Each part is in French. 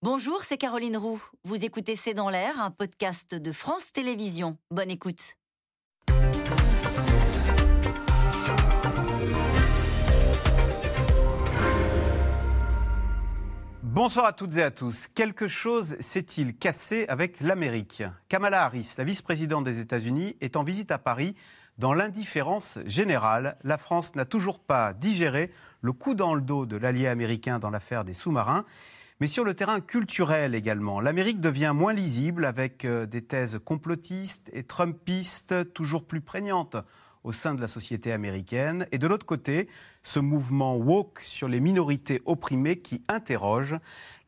Bonjour, c'est Caroline Roux. Vous écoutez C'est dans l'air, un podcast de France Télévisions. Bonne écoute. Bonsoir à toutes et à tous. Quelque chose s'est-il cassé avec l'Amérique? Kamala Harris, la vice-présidente des États-Unis, est en visite à Paris. Dans l'indifférence générale, la France n'a toujours pas digéré le coup dans le dos de l'allié américain dans l'affaire des sous-marins mais sur le terrain culturel également. L'Amérique devient moins lisible avec euh, des thèses complotistes et trumpistes toujours plus prégnantes au sein de la société américaine. Et de l'autre côté, ce mouvement woke sur les minorités opprimées qui interroge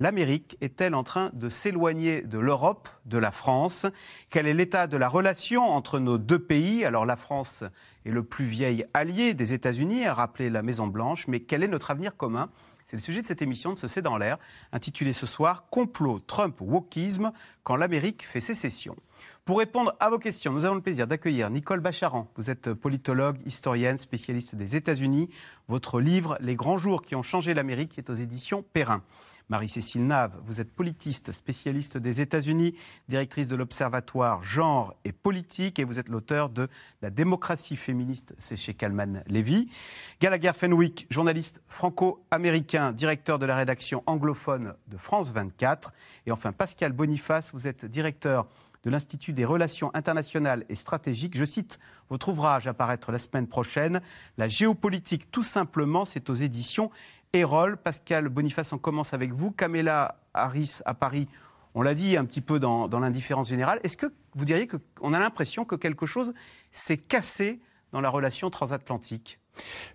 l'Amérique est-elle en train de s'éloigner de l'Europe, de la France? Quel est l'état de la relation entre nos deux pays? Alors la France est le plus vieil allié des États-Unis, a rappelé la Maison-Blanche, mais quel est notre avenir commun? C'est le sujet de cette émission de ce C'est dans l'air, intitulée ce soir Complot Trump-Wokisme quand l'Amérique fait sécession. Pour répondre à vos questions, nous avons le plaisir d'accueillir Nicole Bacharan. Vous êtes politologue, historienne, spécialiste des États-Unis. Votre livre Les grands jours qui ont changé l'Amérique est aux éditions Perrin. Marie-Cécile Nave, vous êtes politiste, spécialiste des États-Unis, directrice de l'Observatoire Genre et Politique, et vous êtes l'auteur de La démocratie féministe, c'est chez Kalman Levy. Gallagher Fenwick, journaliste franco-américain, directeur de la rédaction anglophone de France 24. Et enfin, Pascal Boniface, vous êtes directeur de l'Institut des relations internationales et stratégiques. Je cite votre ouvrage à paraître la semaine prochaine, La géopolitique tout simplement, c'est aux éditions Erol. Pascal Boniface, on commence avec vous. Kamela Harris à Paris, on l'a dit un petit peu dans, dans l'indifférence générale. Est-ce que vous diriez qu'on a l'impression que quelque chose s'est cassé dans la relation transatlantique?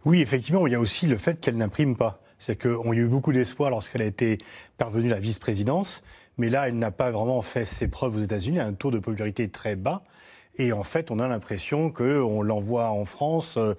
Oui, effectivement, il y a aussi le fait qu'elle n'imprime pas. C'est qu'on y a eu beaucoup d'espoir lorsqu'elle a été parvenue à la vice-présidence. Mais là, elle n'a pas vraiment fait ses preuves aux États-Unis, un taux de popularité très bas. Et en fait, on a l'impression qu'on l'envoie en France euh,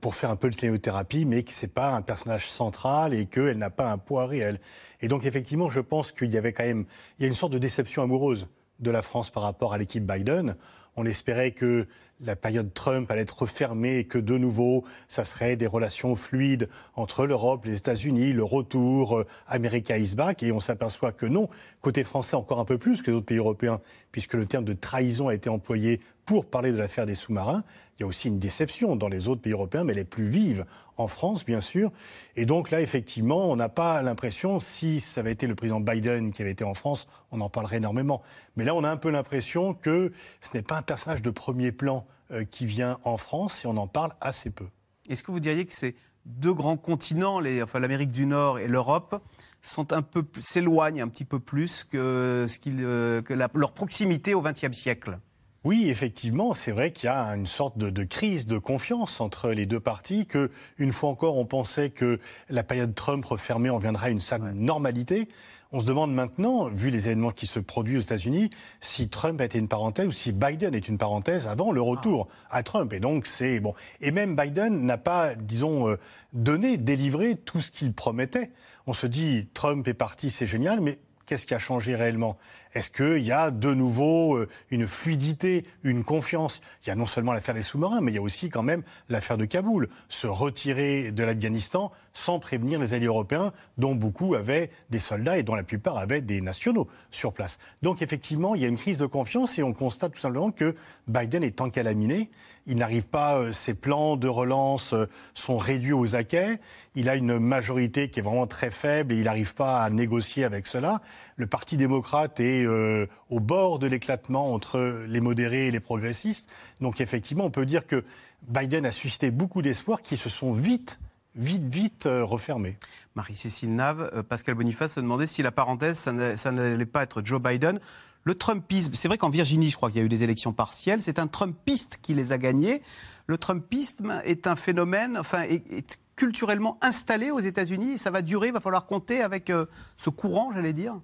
pour faire un peu de cléothérapie, mais que c'est pas un personnage central et qu'elle n'a pas un poids réel. Et donc, effectivement, je pense qu'il y avait quand même, il y a une sorte de déception amoureuse de la France par rapport à l'équipe Biden. On espérait que la période Trump allait être refermée et que de nouveau, ça serait des relations fluides entre l'Europe, les États-Unis, le retour, euh, America is. Et on s'aperçoit que non, côté français encore un peu plus que les autres pays européens, puisque le terme de trahison a été employé pour parler de l'affaire des sous-marins. Il y a aussi une déception dans les autres pays européens, mais les plus vives en France, bien sûr. Et donc là, effectivement, on n'a pas l'impression, si ça avait été le président Biden qui avait été en France, on en parlerait énormément. Mais là, on a un peu l'impression que ce n'est pas un personnage de premier plan euh, qui vient en France et on en parle assez peu. Est-ce que vous diriez que ces deux grands continents, l'Amérique du Nord et l'Europe, s'éloignent un petit peu plus que, euh, que leur proximité au XXe siècle? Oui, effectivement, c'est vrai qu'il y a une sorte de, crise de confiance entre les deux parties, que une fois encore, on pensait que la période Trump refermée, on viendrait à une certaine normalité. On se demande maintenant, vu les événements qui se produisent aux États-Unis, si Trump a été une parenthèse ou si Biden est une parenthèse avant le retour à Trump. Et donc c'est bon. Et même Biden n'a pas, disons, euh, donné, délivré tout ce qu'il promettait. On se dit Trump est parti, c'est génial, mais qu'est-ce qui a changé réellement? Est-ce qu'il y a de nouveau euh, une fluidité, une confiance? Il y a non seulement l'affaire des sous-marins, mais il y a aussi quand même l'affaire de Kaboul. Se retirer de l'Afghanistan sans prévenir les alliés européens, dont beaucoup avaient des soldats et dont la plupart avaient des nationaux sur place. Donc effectivement, il y a une crise de confiance et on constate tout simplement que Biden est encalaminé. Il n'arrive pas, euh, ses plans de relance euh, sont réduits aux acquets. Il a une majorité qui est vraiment très faible et il n'arrive pas à négocier avec cela. Le Parti démocrate est euh, au bord de l'éclatement entre les modérés et les progressistes. Donc effectivement, on peut dire que Biden a suscité beaucoup d'espoirs qui se sont vite vite, vite refermés. Marie-Cécile Nave, Pascal Boniface se demandait si la parenthèse, ça n'allait pas être Joe Biden le Trumpisme, c'est vrai qu'en Virginie, je crois qu'il y a eu des élections partielles, c'est un Trumpiste qui les a gagnées. Le Trumpisme est un phénomène, enfin, est, culturellement installé aux États-Unis ça va durer, il va falloir compter avec euh, ce courant, j'allais dire.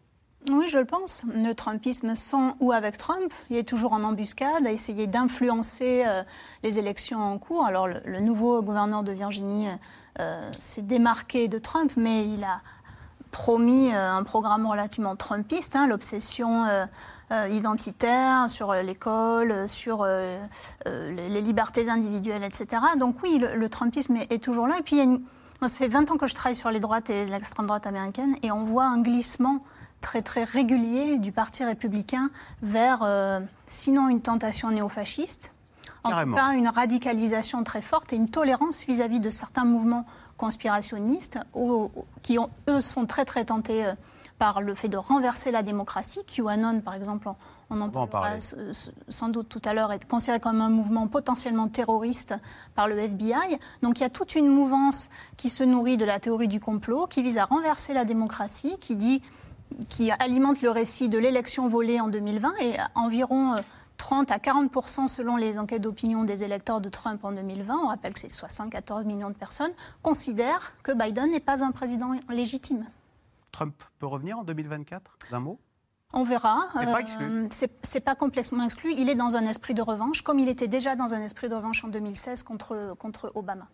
Oui, je le pense. Le Trumpisme sans ou avec Trump, il est toujours en embuscade, à essayer d'influencer euh, les élections en cours. Alors, le, nouveau gouverneur de Virginie euh, s'est démarqué de Trump, mais il a promis euh, un programme relativement trumpiste, hein, l'obsession euh, euh, identitaire sur l'école, sur les libertés individuelles, etc. Donc oui, le, trumpisme est, toujours là. Et puis il y a une Moi, ça fait 20 ans que je travaille sur les droites et l'extrême droite américaine et on voit un glissement très très régulier du Parti républicain vers, euh, sinon une tentation néofasciste, en tout cas une radicalisation très forte et une tolérance vis-à-vis de certains mouvements conspirationnistes qui, ont, eux, sont très très tentés euh, par le fait de renverser la démocratie. QAnon, par exemple, on en parlera sans doute tout à l'heure, est considéré comme un mouvement potentiellement terroriste par le FBI. Donc il y a toute une mouvance qui se nourrit de la théorie du complot, qui vise à renverser la démocratie, qui dit qui alimente le récit de l'élection volée en 2020 et environ 30 euh, à 40% selon les enquêtes d'opinion des électeurs de Trump en 2020, on rappelle que c'est 74 millions de personnes, considèrent que Biden n'est pas un président légitime. Trump peut revenir en 2024 D'un mot? On verra. C'est pas, pas complètement exclu. Il est dans un esprit de revanche, comme il était déjà dans un esprit de revanche en 2016 contre, contre Obama.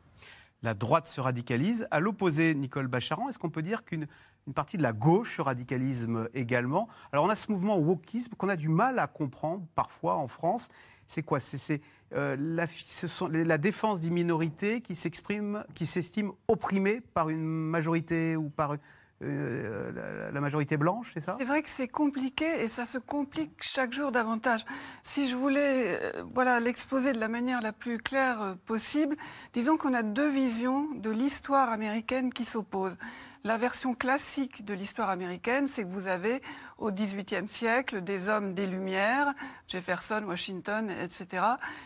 La droite se radicalise. À l'opposé, Nicole Bacharan, est-ce qu'on peut dire qu'une une partie de la gauche se radicalise également Alors on a ce mouvement wokisme qu'on a du mal à comprendre parfois en France. C'est quoi? C'est euh, la, défense des minorités qui s'exprime, qui s'estime opprimée par une majorité ou par euh, la, majorité blanche, c'est ça? C'est vrai que c'est compliqué et ça se complique chaque jour davantage. Si je voulais euh, voilà, l'exposer de la manière la plus claire possible, disons qu'on a deux visions de l'histoire américaine qui s'opposent. La version classique de l'histoire américaine, c'est que vous avez au XVIIIe siècle des hommes des Lumières, Jefferson, Washington, etc.,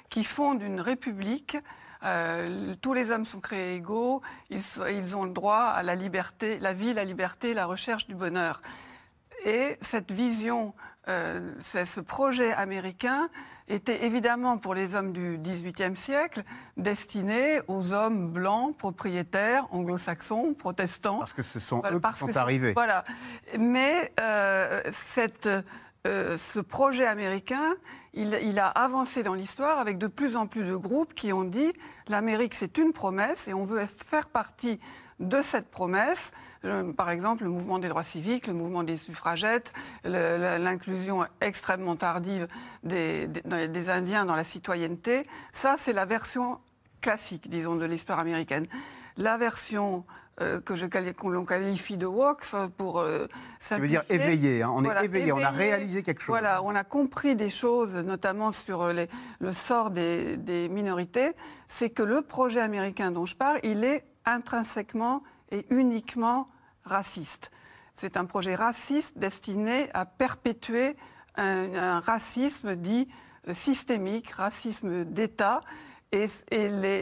qui fondent une république euh, tous les hommes sont créés égaux, ils, ont le droit à la liberté, la vie, la liberté, la recherche du bonheur. Et cette vision, euh, ce projet américain était évidemment pour les hommes du XVIIIe siècle destiné aux hommes blancs, propriétaires, anglo-saxons, protestants. Parce que ce sont eux qui sont arrivés. Voilà. Mais euh, cette, ce projet américain il, a avancé dans l'histoire avec de plus en plus de groupes qui ont dit l'Amérique c'est une promesse et on veut faire partie de cette promesse. Euh, par exemple, le mouvement des droits civiques, le mouvement des suffragettes, l'inclusion extrêmement tardive des, des, Indiens dans la citoyenneté. Ça, c'est la version classique, disons, de l'histoire américaine. La version euh, que je qu'on qualifie de woke pour euh, Ça veut dire éveillé, hein. on est éveillé, on a réalisé quelque chose. Voilà, on a compris des choses, notamment sur euh, le sort des, des minorités. C'est que le projet américain dont je parle, il est intrinsèquement et uniquement raciste. C'est un projet raciste destiné à perpétuer un, racisme dit systémique, racisme d'État, et,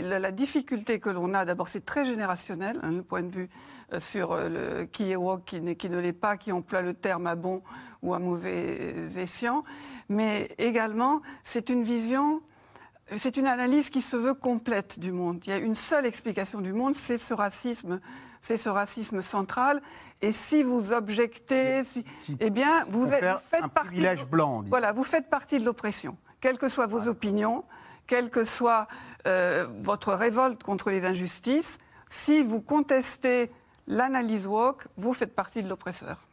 la, difficulté que l'on a, d'abord, c'est très générationnel, hein, le point de vue euh, sur euh, qui est woke, qui, qui ne l'est pas, qui emploie le terme à bon ou à mauvais escient. Mais également, c'est une vision, c'est une analyse qui se veut complète du monde. Il y a une seule explication du monde, c'est ce racisme, c'est ce racisme central. Et si vous objectez, eh bien, vous, êtes, faites partie. blanc. Voilà, vous faites partie de l'oppression, quelles que soient vos opinions quelle que soit euh, votre révolte contre les injustices, si vous contestez l'analyse woke, vous faites partie de l'oppresseur.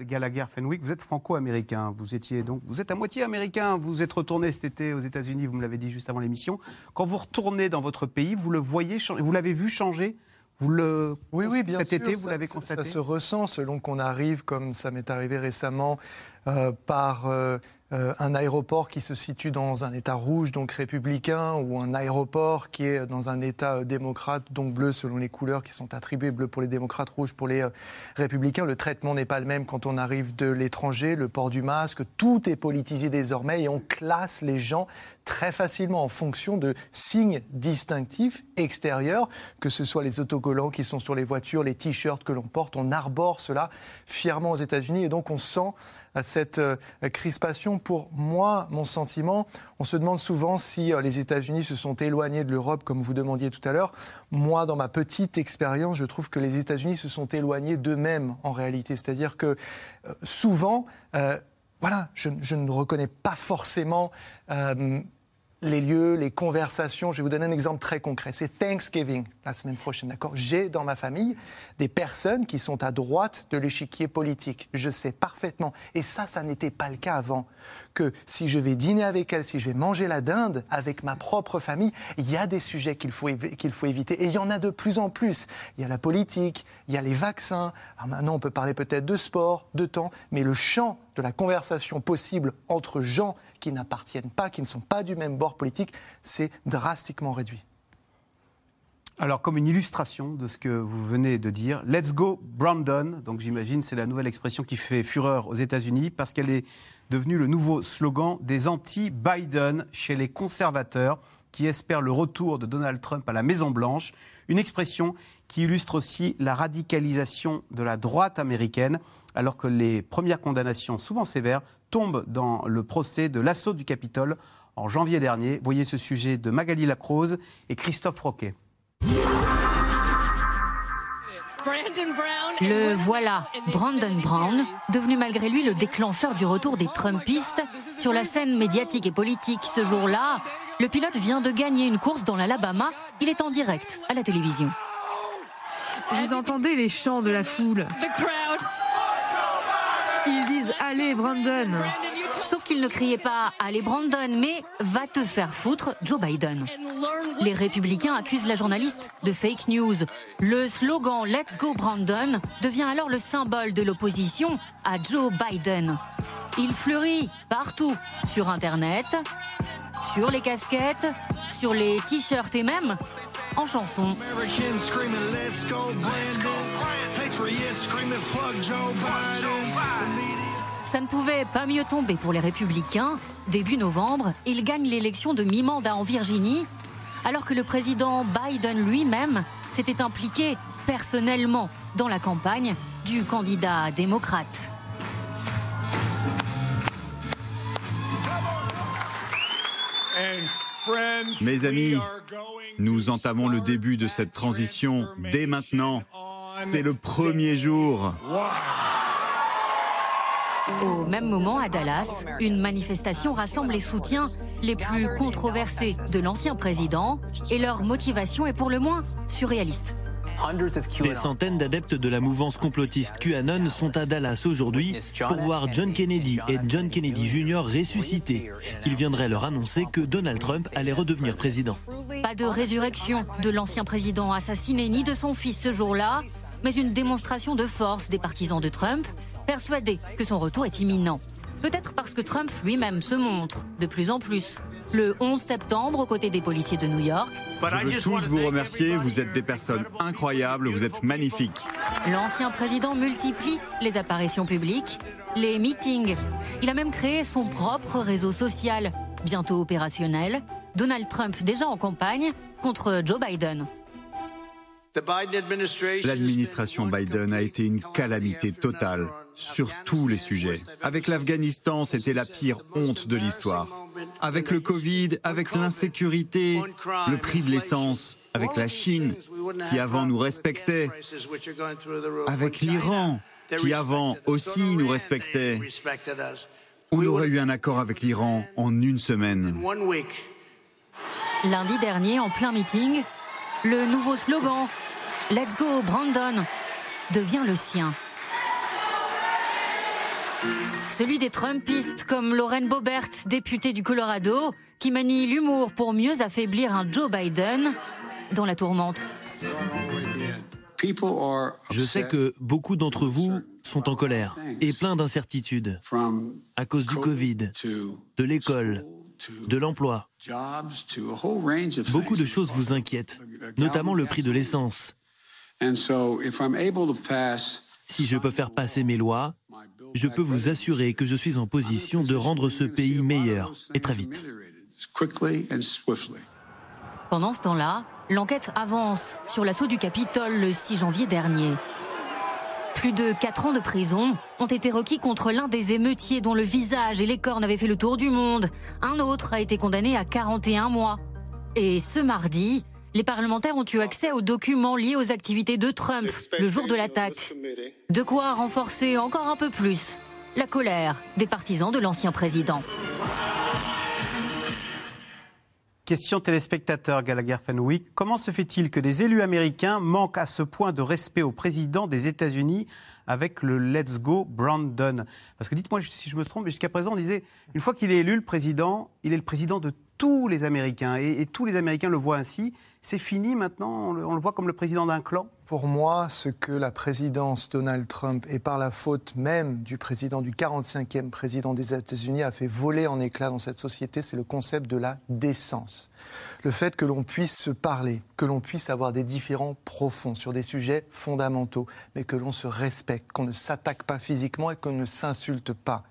Gallagher Fenwick, vous êtes franco-américain. Vous étiez donc, vous êtes à moitié américain. Vous êtes retourné cet été aux États-Unis. Vous me l'avez dit juste avant l'émission. Quand vous retournez dans votre pays, vous le voyez, vous l'avez vu changer. Vous le oui, oui, bien cet été, vous l'avez constaté. Ça se ressent selon qu'on arrive, comme ça m'est arrivé récemment, euh, par euh, euh, un aéroport qui se situe dans un État rouge, donc républicain, ou un aéroport qui est dans un État euh, démocrate, donc bleu selon les couleurs qui sont attribuées, bleu pour les démocrates, rouge pour les euh, républicains. Le traitement n'est pas le même quand on arrive de l'étranger, le port du masque, tout est politisé désormais et on classe les gens très facilement en fonction de signes distinctifs extérieurs, que ce soit les autocollants qui sont sur les voitures, les t-shirts que l'on porte, on arbore cela fièrement aux États-Unis et donc on sent à cette euh, crispation. Pour moi, mon sentiment, on se demande souvent si euh, les États-Unis se sont éloignés de l'Europe, comme vous demandiez tout à l'heure. Moi, dans ma petite expérience, je trouve que les États-Unis se sont éloignés d'eux-mêmes en réalité. C'est-à-dire que euh, souvent, voilà, je, ne reconnais pas forcément les lieux, les conversations. Je vais vous donner un exemple très concret. C'est Thanksgiving la semaine prochaine, d'accord? J'ai dans ma famille des personnes qui sont à droite de l'échiquier politique. Je sais parfaitement. Et ça, ça n'était pas le cas avant. Que si je vais dîner avec elles, si je vais manger la dinde avec ma propre famille, il y a des sujets qu'il faut, faut éviter. Et il y en a de plus en plus. Il y a la politique, il y a les vaccins. Alors maintenant, on peut parler peut-être de sport, de temps, mais le champ de la conversation possible entre gens qui n'appartiennent pas, qui ne sont pas du même bord politique, c'est drastiquement réduit. Alors, comme une illustration de ce que vous venez de dire, Let's go Brandon, donc j'imagine c'est la nouvelle expression qui fait fureur aux États-Unis parce qu'elle est devenue le nouveau slogan des anti-Biden chez les conservateurs qui espèrent le retour de Donald Trump à la Maison-Blanche. Une expression qui illustre aussi la radicalisation de la droite américaine, alors que les premières condamnations, souvent sévères, tombent dans le procès de l'assaut du Capitole en janvier dernier. Voyez ce sujet de Magali Lacrose et Christophe Roquet. Le voilà, Brandon Brown, devenu malgré lui le déclencheur du retour des Trumpistes sur la scène médiatique et politique ce jour-là. Le pilote vient de gagner une course dans l'Alabama. Il est en direct à la télévision. Vous entendez les chants de la foule. Ils disent Allez, Brandon. Sauf qu'il ne criait pas Allez, Brandon, mais Va te faire foutre, Joe Biden. Les républicains accusent la journaliste de fake news. Le slogan Let's go Brandon devient alors le symbole de l'opposition à Joe Biden. Il fleurit partout, sur Internet, sur les casquettes, sur les t-shirts et même en chanson. Ça ne pouvait pas mieux tomber pour les républicains. Début novembre, ils gagnent l'élection de mi-mandat en Virginie, alors que le président Biden lui-même s'était impliqué personnellement dans la campagne du candidat démocrate. Mes amis, nous entamons le début de cette transition dès maintenant. C'est le premier jour. Au même moment, à Dallas, une manifestation rassemble les soutiens les plus controversés de l'ancien président et leur motivation est pour le moins surréaliste. Des centaines d'adeptes de la mouvance complotiste QAnon sont à Dallas aujourd'hui pour voir John Kennedy et John Kennedy Jr. ressuscités. Ils viendraient leur annoncer que Donald Trump allait redevenir président. Pas de résurrection de l'ancien président assassiné ni de son fils ce jour-là, mais une démonstration de force des partisans de Trump, persuadés que son retour est imminent. Peut-être parce que Trump lui-même se montre de plus en plus. Le 11 septembre, aux côtés des policiers de New York. Je veux tous vous remercier, vous êtes des personnes incroyables, vous êtes magnifiques. L'ancien président multiplie les apparitions publiques, les meetings. Il a même créé son propre réseau social, bientôt opérationnel. Donald Trump déjà en campagne contre Joe Biden. L'administration Biden a été une calamité totale sur tous les sujets. Avec l'Afghanistan, c'était la pire honte de l'histoire. Avec le Covid, avec l'insécurité, le prix de l'essence, avec la Chine, qui avant nous respectait, avec l'Iran, qui avant aussi nous respectait. On aurait eu un accord avec l'Iran en une semaine. Lundi dernier, en plein meeting, le nouveau slogan Let's go Brandon devient le sien. Celui des Trumpistes comme Lauren Boebert, députée du Colorado, qui manie l'humour pour mieux affaiblir un Joe Biden dans la tourmente. Je sais que beaucoup d'entre vous sont en colère et plein d'incertitudes à cause du Covid, de l'école, de l'emploi. Beaucoup de choses vous inquiètent, notamment le prix de l'essence. Si je peux faire passer mes lois, je peux vous assurer que je suis en position de rendre ce pays meilleur, et très vite. Pendant ce temps-là, l'enquête avance sur l'assaut du Capitole le 6 janvier dernier. Plus de 4 ans de prison ont été requis contre l'un des émeutiers dont le visage et les cornes avaient fait le tour du monde. Un autre a été condamné à 41 mois. Et ce mardi, les parlementaires ont eu accès aux documents liés aux activités de Trump le jour de l'attaque. De quoi renforcer encore un peu plus la colère des partisans de l'ancien président. Question téléspectateur Gallagher Fenwick. Comment se fait-il que des élus américains manquent à ce point de respect au président des États-Unis avec le Let's Go Brandon? Parce que dites-moi si je me trompe, mais jusqu'à présent on disait, une fois qu'il est élu, le président, il est le président de tous les Américains. Et, et tous les Américains le voient ainsi. C'est fini maintenant, on le, voit comme le président d'un clan Pour moi, ce que la présidence Donald Trump, et par la faute même du président, du 45e président des États-Unis, a fait voler en éclats dans cette société, c'est le concept de la décence. Le fait que l'on puisse se parler, que l'on puisse avoir des différends profonds sur des sujets fondamentaux, mais que l'on se respecte, qu'on ne s'attaque pas physiquement et qu'on ne s'insulte pas.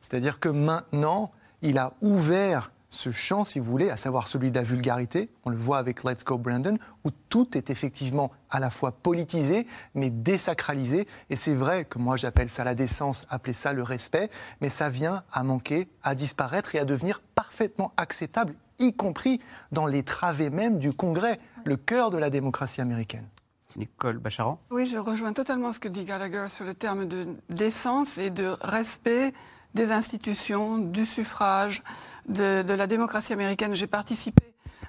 C'est-à-dire que maintenant, il a ouvert ce champ, si vous voulez, à savoir celui de la vulgarité. On le voit avec Let's Go Brandon, où tout est effectivement à la fois politisé, mais désacralisé. Et c'est vrai que moi j'appelle ça la décence, appelez ça le respect, mais ça vient à manquer, à disparaître et à devenir parfaitement acceptable, y compris dans les travées même du Congrès, le cœur de la démocratie américaine. Nicole Bacharan Oui, je rejoins totalement ce que dit Gallagher sur le terme de décence et de respect des institutions, du suffrage, de, de la démocratie américaine. J'ai participé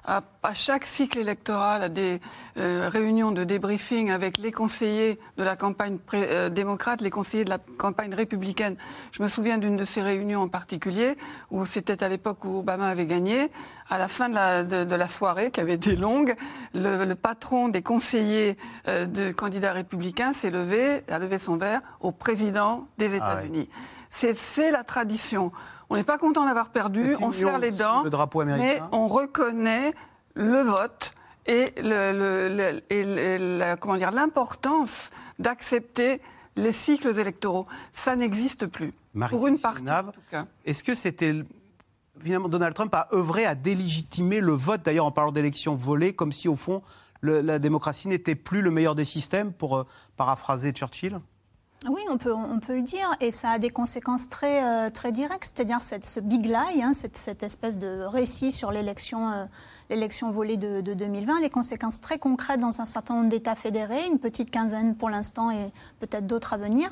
à, à, chaque cycle électoral à des euh, réunions de débriefing avec les conseillers de la campagne pré, euh, démocrate, les conseillers de la campagne républicaine. Je me souviens d'une de ces réunions en particulier où c'était à l'époque où Obama avait gagné. À la fin de la, de, de la soirée, qui avait été longue, le, le patron des conseillers euh, de candidats républicains s'est levé, a levé son verre au président des États-Unis. Ah ouais. C'est la tradition. On n'est pas content d'avoir perdu, on serre les dents, le drapeau américain. mais on reconnaît le vote et, le, le, et la, comment dire l'importance d'accepter les cycles électoraux. Ça n'existe plus. Marie pour une partie. Est-ce que c'était finalement Donald Trump a œuvré à délégitimer le vote, d'ailleurs en parlant d'élections volées, comme si au fond le, la démocratie n'était plus le meilleur des systèmes, pour euh, paraphraser Churchill? Oui, on peut, on peut le dire, et ça a des conséquences très, euh, très directes, c'est-à-dire ce big lie, hein, cette, cette, espèce de récit sur l'élection euh, l'élection volée de, de, 2020, des conséquences très concrètes dans un certain nombre d'États fédérés, une petite quinzaine pour l'instant et peut-être d'autres à venir,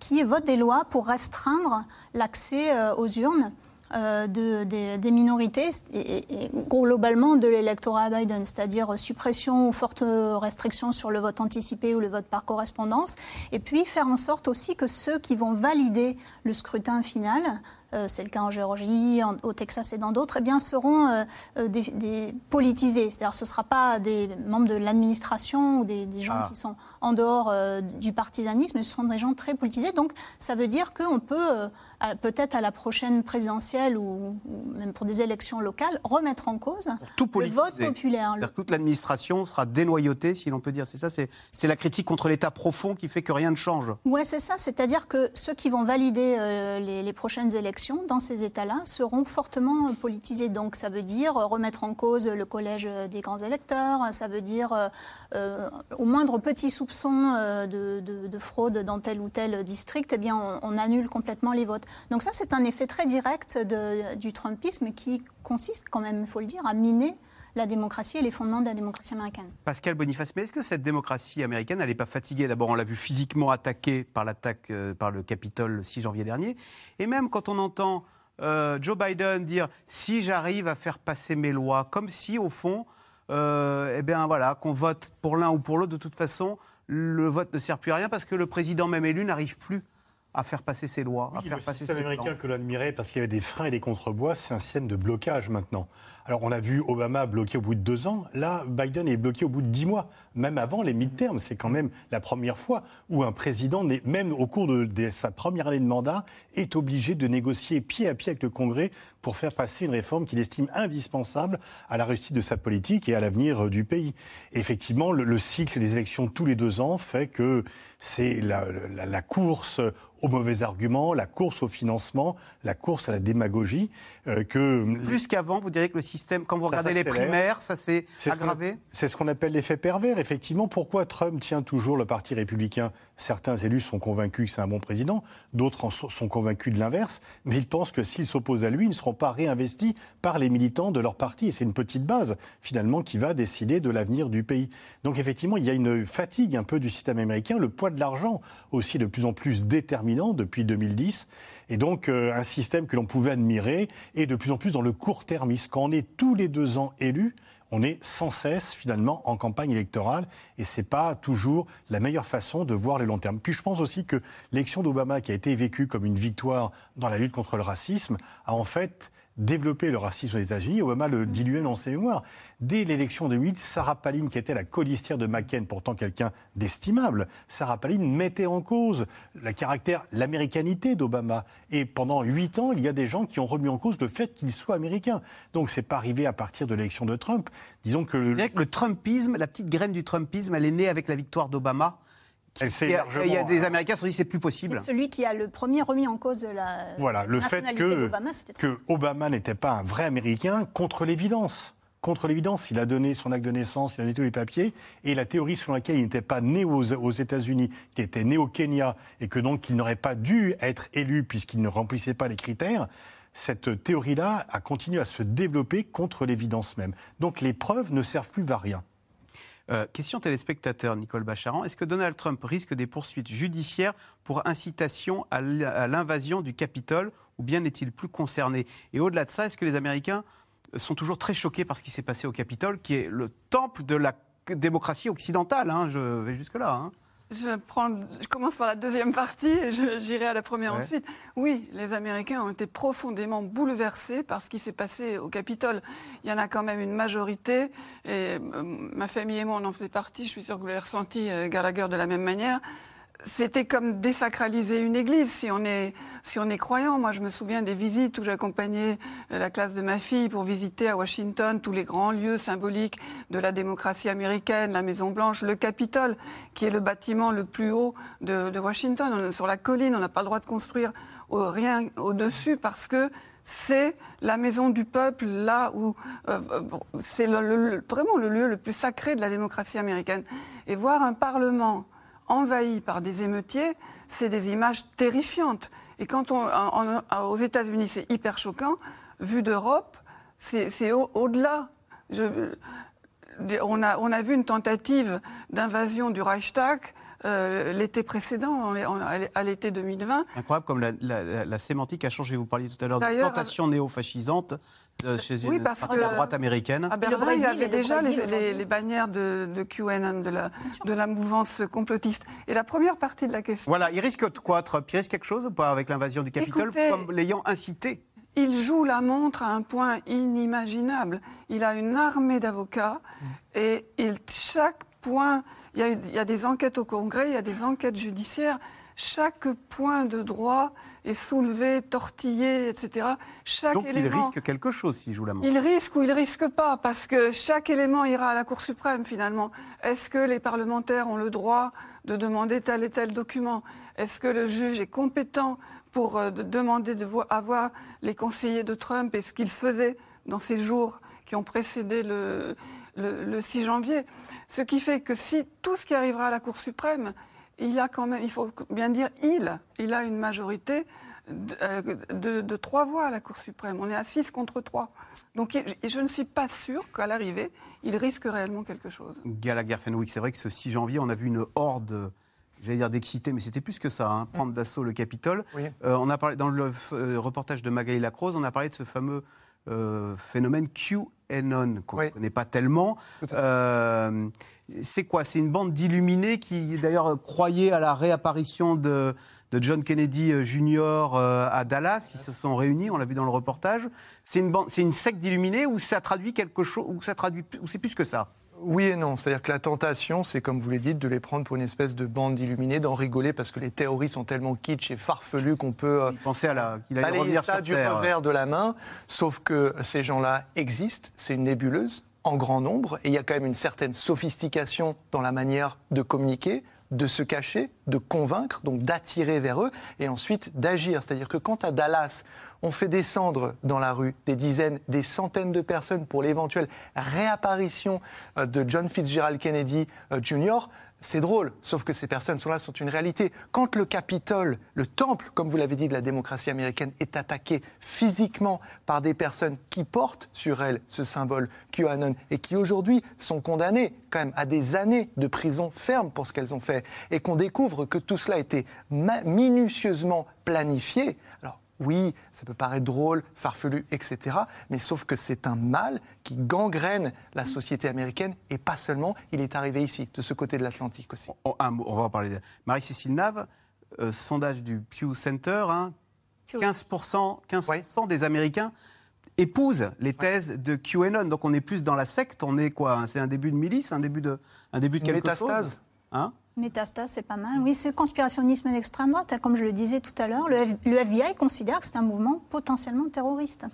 qui votent des lois pour restreindre l'accès euh, aux urnes euh, de, de, des minorités et, et, globalement de l'électorat Biden, c'est-à-dire suppression ou forte restriction sur le vote anticipé ou le vote par correspondance, et puis faire en sorte aussi que ceux qui vont valider le scrutin final c'est le cas en Géorgie, en, au Texas et dans d'autres, eh bien, seront euh, des, des, politisés. C'est-à-dire ce ne sera pas des membres de l'administration ou des, des gens ah. qui sont en dehors euh, du partisanisme, mais ce sont des gens très politisés. Donc ça veut dire qu'on peut, euh, peut-être à la prochaine présidentielle ou, même pour des élections locales, remettre en cause le vote populaire. Toute l'administration sera dénoyautée, si l'on peut dire. C'est ça, c'est la critique contre l'État profond qui fait que rien ne change. Oui, c'est ça. C'est-à-dire que ceux qui vont valider euh, les, les prochaines élections dans ces États-là seront fortement politisés. Donc ça veut dire remettre en cause le collège des grands électeurs, ça veut dire euh, au moindre petit soupçon euh, de, de, de, fraude dans tel ou tel district, eh bien on, annule complètement les votes. Donc ça c'est un effet très direct du Trumpisme qui consiste quand même, il faut le dire, à miner la démocratie et les fondements de la démocratie américaine. Pascal Boniface, mais est-ce que cette démocratie américaine, elle n'est pas fatiguée? D'abord, on l'a vu physiquement attaquée par l'attaque euh, par le Capitole le 6 janvier dernier. Et même quand on entend euh, Joe Biden dire si j'arrive à faire passer mes lois, comme si au fond, euh, eh bien voilà, qu'on vote pour l'un ou pour l'autre, de toute façon, le vote ne sert plus à rien parce que le président même élu n'arrive plus à faire passer ses lois, oui, à faire le passer ses américain plans. que l'on admirait parce qu'il y avait des freins et des contrebois, c'est un système de blocage maintenant. Alors on a vu Obama bloqué au bout de deux ans, là Biden est bloqué au bout de dix mois, même avant les midterms. C'est quand même la première fois où un président, même au cours de, de, sa première année de mandat, est obligé de négocier pied à pied avec le Congrès pour faire passer une réforme qu'il estime indispensable à la réussite de sa politique et à l'avenir du pays. Effectivement, le, le, cycle des élections tous les deux ans fait que c'est la, la, la course aux mauvais arguments, la course au financement, la course à la démagogie. Euh, que Plus qu'avant, vous diriez que le système, quand vous regardez les primaires, ça s'est aggravé? C'est ce qu'on appelle l'effet pervers, effectivement. Pourquoi Trump tient toujours le Parti républicain? Certains élus sont convaincus que c'est un bon président, d'autres sont convaincus de l'inverse, mais ils pensent que s'ils s'opposent à lui, ils ne seront sont pas réinvestis par les militants de leur parti. Et c'est une petite base, finalement, qui va décider de l'avenir du pays. Donc effectivement, il y a une fatigue un peu du système américain, le poids de l'argent aussi de plus en plus déterminant depuis 2010. Et donc euh, un système que l'on pouvait admirer est de plus en plus dans le court-termisme. Quand on est tous les deux ans élu, on est sans cesse finalement en campagne électorale et c'est pas toujours la meilleure façon de voir le long terme. Puis je pense aussi que l'élection d'Obama qui a été vécue comme une victoire dans la lutte contre le racisme a en fait développer le racisme aux États-Unis. Obama le lui-même dans ses mémoires. Dès l'élection de 2008, Sarah Palin, qui était la colistière de McCain, pourtant quelqu'un d'estimable, Sarah Palin mettait en cause caractère, l'américanité d'Obama. Et pendant huit ans, il y a des gens qui ont remis en cause le fait qu'il soit américain. Donc c'est pas arrivé à partir de l'élection de Trump. Disons que le Trumpisme, la petite graine du Trumpisme, elle est née avec la victoire d'Obama il y a des Américains qui se sont dit c'est plus possible. celui qui a le premier remis en cause la voilà, le fait que, que Obama n'était pas un vrai Américain contre l'évidence. Contre l'évidence, il a donné son acte de naissance, il a donné tous les papiers, et la théorie selon laquelle il n'était pas né aux, aux États-Unis, qu'il était né au Kenya, et que donc il n'aurait pas dû être élu puisqu'il ne remplissait pas les critères, cette théorie-là a continué à se développer contre l'évidence même. Donc les preuves ne servent plus à rien. Euh, question téléspectateur, Nicole Bacharan. Est-ce que Donald Trump risque des poursuites judiciaires pour incitation à l'invasion du Capitole ou bien n'est-il plus concerné? Et au-delà de ça, est-ce que les Américains sont toujours très choqués par ce qui s'est passé au Capitole, qui est le temple de la démocratie occidentale hein, Je vais jusque-là. Hein. Je, prends, je commence par la deuxième partie et j'irai à la première ensuite. Oui, les Américains ont été profondément bouleversés par ce qui s'est passé au Capitole. Il y en a quand même une majorité, et euh, ma famille et moi on en faisait partie, je suis sûre que vous l'avez ressenti, euh, Gallagher, de la même manière c'était comme désacraliser une église si on est si on est croyant. Moi, je me souviens des visites où j'accompagnais euh, la classe de ma fille pour visiter à Washington tous les grands lieux symboliques de la démocratie américaine, la Maison Blanche, le Capitole, qui est le bâtiment le plus haut de, Washington. sur la colline, on n'a pas le droit de construire rien au-dessus parce que c'est la maison du peuple, là où euh, c'est vraiment le lieu le plus sacré de la démocratie américaine. Et voir un Parlement envahis par des émeutiers, c'est des images terrifiantes. Et quand on, aux États-Unis, c'est hyper choquant. Vu d'Europe, c'est au-delà. on, a, on a vu une tentative d'invasion du Reichstag euh, l'été précédent, à l'été 2020. C'est incroyable comme la, sémantique a changé. Vous parliez tout à l'heure de tentation néo-fascisante euh, chez une partie de la droite américaine. À Berlin, il y avait déjà les, bannières de, QAnon, de la, de la mouvance complotiste. Et la première partie de la question... Voilà, il risque quoi, Trump? Il risque quelque chose ou pas avec l'invasion du Capitole, comme l'ayant incité? il joue la montre à un point inimaginable. Il a une armée d'avocats et il, chaque point il y, a, des enquêtes au Congrès, il y a des enquêtes judiciaires. Chaque point de droit est soulevé, tortillé, etc. Chaque Donc il risque quelque chose s'il joue la montre. Il risque ou il risque pas, parce que chaque élément ira à la Cour suprême finalement. Est-ce que les parlementaires ont le droit de demander tel et tel document? Est-ce que le juge est compétent pour euh, demander de voir les conseillers de Trump et ce qu'ils faisaient dans ces jours qui ont précédé le, le, 6 janvier? Ce qui fait que si tout ce qui arrivera à la Cour suprême, il a quand même, il faut bien dire, il, il a une majorité de, euh, trois voix à la Cour suprême. On est à 6 contre 3. Donc je ne suis pas sûr qu'à l'arrivée, il risque réellement quelque chose. Gallagher Fenwick, c'est vrai que ce 6 janvier, on a vu une horde j'allais dire d'excité, mais c'était plus que ça, hein, prendre d'assaut le Capitole. Euh, on a parlé, dans le euh, reportage de Magali Lacrose, on a parlé de ce fameux phénomène Q Enon, qu'on ne connaît pas tellement. C'est quoi? C'est une bande d'illuminés qui, d'ailleurs, croyaient à la réapparition de, John Kennedy euh, Jr. Euh, à Dallas. Ils se sont réunis, on l'a vu dans le reportage. C'est une, bande, c'est une secte d'illuminés ou ça traduit quelque chose, ou ça traduit, ou c'est plus que ça? Oui et non. C'est-à-dire que la tentation, c'est comme vous l'avez dit, de les prendre pour une espèce de bande illuminée, d'en rigoler parce que les théories sont tellement kitsch et farfelues qu'on peut euh, penser à la qu'il allait revenir ça sur du revers de la main. Sauf que ces gens-là existent. C'est une nébuleuse en grand nombre et il y a quand même une certaine sophistication dans la manière de communiquer de se cacher, de convaincre, donc d'attirer vers eux, et ensuite d'agir. C'est-à-dire que quand à Dallas, on fait descendre dans la rue des dizaines, des centaines de personnes pour l'éventuelle réapparition euh, de John Fitzgerald Kennedy euh, Jr., c'est drôle, sauf que ces personnes sont là, sont une réalité. Quand le Capitole, le temple, comme vous l'avez dit, de la démocratie américaine, est attaqué physiquement par des personnes qui portent sur elles ce symbole QAnon et qui aujourd'hui sont condamnées quand même à des années de prison ferme pour ce qu'elles ont fait, et qu'on découvre que tout cela a été minutieusement planifié, oui, ça peut paraître drôle, farfelu, etc. Mais sauf que c'est un mal qui gangrène la société américaine et pas seulement. Il est arrivé ici, de ce côté de l'Atlantique aussi. On, va en parler. Marie-Cécile Nave, euh, sondage du Pew Center, 15%, hein, 15 des Américains épousent les thèses de QAnon. Donc on est plus dans la secte. On est quoi C'est un début de milice, un début de, un début de quelque Métastase. chose hein? Métastase, c'est pas mal. Oui, c'est conspirationnisme d'extrême droite. Comme je le disais tout à l'heure, le, FBI considère que c'est un mouvement potentiellement terroriste.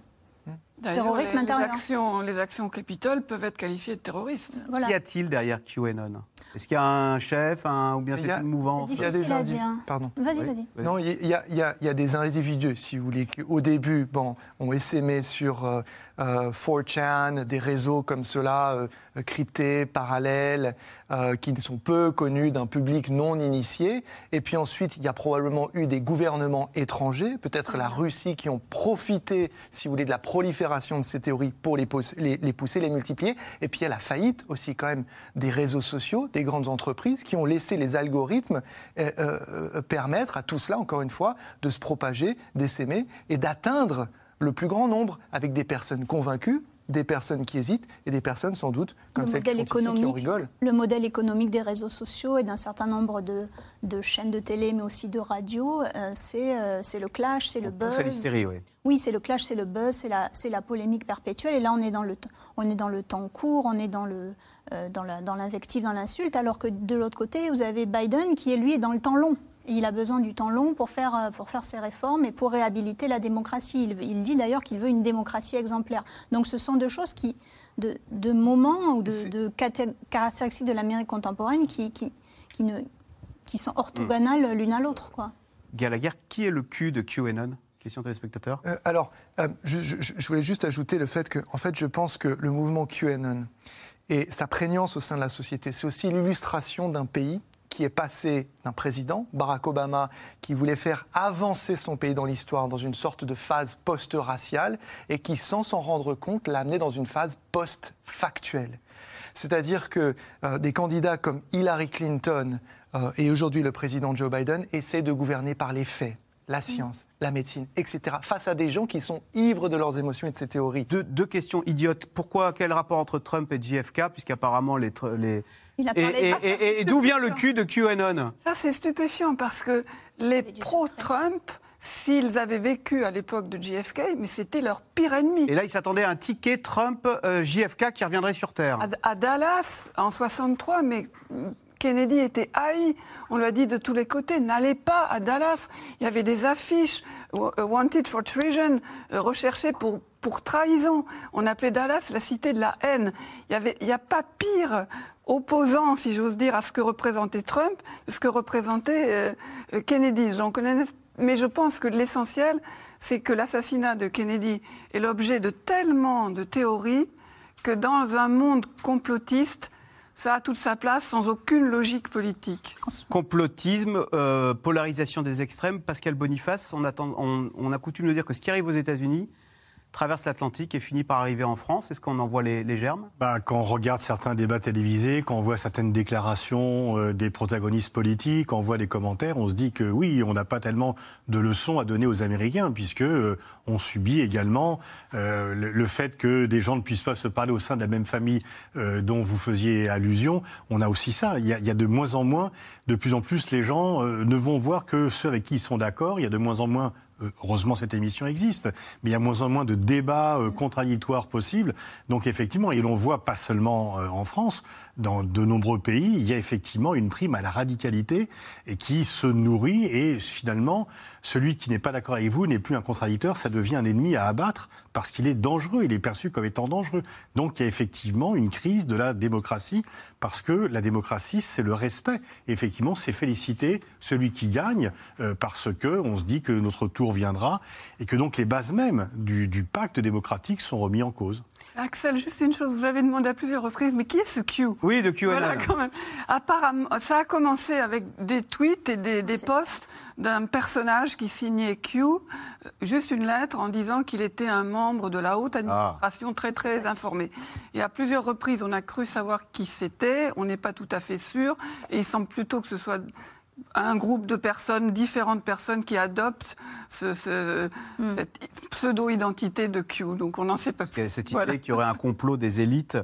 Terrorisme les, intérieur. Les actions, les actions au Capitole peuvent être qualifiées de terroristes. Qu'y a-t-il derrière QAnon? Est-ce qu'il y a un chef ou bien c'est une mouvance Il y a des dire. Pardon. Vas-y, vas-y. Non, il y, a, il, y a, des individus, si vous voulez, qui au début bon, ont essaimé sur euh, 4chan, euh, des réseaux comme cela, euh, cryptés, parallèles, euh, qui sont peu connus d'un public non initié. Et puis ensuite, il y a probablement eu des gouvernements étrangers, peut-être la Russie, qui ont profité, si vous voulez, de la prolifération de ces théories pour les, les, les pousser, les multiplier. Et puis il y a la faillite aussi quand même des réseaux sociaux, des grandes entreprises qui ont laissé les algorithmes permettre à tout cela, encore une fois, de se propager, d'essaimer et d'atteindre le plus grand nombre, avec des personnes convaincues, des personnes qui hésitent et des personnes sans doute comme le celles qui, sont ici, qui rigolent. Le modèle économique des réseaux sociaux et d'un certain nombre de, de, chaînes de télé, mais aussi de radio, euh, euh, c'est le clash, c'est le buzz. C'est l'hystérie, oui. Oui, c'est le clash, c'est le buzz, c'est la, la polémique perpétuelle. Et là, on est dans le, on est dans le temps court, on est dans le euh, dans l'invective, dans l'insulte, alors que de l'autre côté, vous avez Biden qui est lui dans le temps long il a besoin du temps long pour faire, euh, pour faire ses réformes et pour réhabiliter la démocratie. Il, dit d'ailleurs qu'il veut une démocratie exemplaire. Donc ce sont deux choses qui, de, de moments ou de, de caractéristiques de l'Amérique contemporaine qui, qui, qui, ne, qui sont orthogonales l'une à l'autre. Quoi. Gallagher, qui est le cul de QAnon? Question téléspectateur. Euh, alors, euh, je, je, voulais juste ajouter le fait que, en fait, je pense que le mouvement QAnon et sa prégnance au sein de la société, c'est aussi l'illustration d'un pays qui est passé d'un président, Barack Obama, qui voulait faire avancer son pays dans l'histoire dans une sorte de phase post-raciale et qui, sans s'en rendre compte, l'a amené dans une phase post-factuelle. C'est-à-dire que euh, des candidats comme Hillary Clinton euh, et aujourd'hui le président Joe Biden essaient de gouverner par les faits la science, la médecine, etc., face à des gens qui sont ivres de leurs émotions et de ces théories. Deux, questions idiotes. Pourquoi, quel rapport entre Trump et JFK, puisqu'apparemment les, les, et, d'où vient le cul de QAnon Ça, c'est stupéfiant parce que les pro-Trump, s'ils avaient vécu à l'époque de JFK, mais c'était leur pire ennemi. Et là, ils s'attendaient à un ticket Trump-JFK euh, qui reviendrait sur Terre. À, Dallas, en 63, mais Kennedy était haï. On lui a dit de tous les côtés, n'allez pas à Dallas. Il y avait des affiches, euh, Wanted for Treason, euh, recherché pour, pour trahison. On appelait Dallas la cité de la haine. Il n'y a pas pire opposant, si j'ose dire, à ce que représentait Trump, ce que représentait euh, euh, Kennedy. mais je pense que l'essentiel, c'est que l'assassinat de Kennedy est l'objet de tellement de théories que dans un monde complotiste, ça a toute sa place sans aucune logique politique. Complotisme, euh, polarisation des extrêmes. Pascal Boniface, on, on a coutume de dire que ce qui arrive aux États-Unis, traverse l'Atlantique et finit par arriver en France Est-ce qu'on en voit les, germes? Bah, Quand on regarde certains débats télévisés, quand on voit certaines déclarations euh, des protagonistes politiques, quand on voit des commentaires, on se dit que oui, on n'a pas tellement de leçons à donner aux Américains, puisque euh, on subit également euh, le, fait que des gens ne puissent pas se parler au sein de la même famille dont vous faisiez allusion. On a aussi ça. Il y a, de moins en moins, de plus en plus, les gens ne vont voir que ceux avec qui ils sont d'accord. Il y a de moins en moins euh, heureusement cette émission existe, mais il y a moins en moins de débats euh, contradictoires possibles. Donc effectivement, et l'on voit pas seulement euh, en France, dans de nombreux pays, il y a effectivement une prime à la radicalité et qui se nourrit et finalement, celui qui n'est pas d'accord avec vous n'est plus un contradicteur, ça devient un ennemi à abattre parce qu'il est dangereux, il est perçu comme étant dangereux. Donc il y a effectivement une crise de la démocratie parce que la démocratie, c'est le respect. Et effectivement, c'est féliciter celui qui gagne parce que on se dit que notre tour viendra, et que donc les bases mêmes du, du pacte démocratique sont remis en cause. Axel, juste une chose, vous avez demandé à plusieurs reprises, mais qui est ce Q? Oui, de QAnon. Voilà, quand même. Apparemment, ça a commencé avec des tweets et des, des posts d'un personnage qui signait Q, euh, juste une lettre en disant qu'il était un membre de la haute administration très très informé. Et à plusieurs reprises, on a cru savoir qui c'était, on n'est pas tout à fait sûr, et il semble plutôt que ce soit un groupe de personnes, différentes personnes qui adoptent ce, Hmm. cette pseudo-identité de Q. Donc on n'en sait pas Parce plus. cette Voilà. idée qu'il y aurait un complot des élites.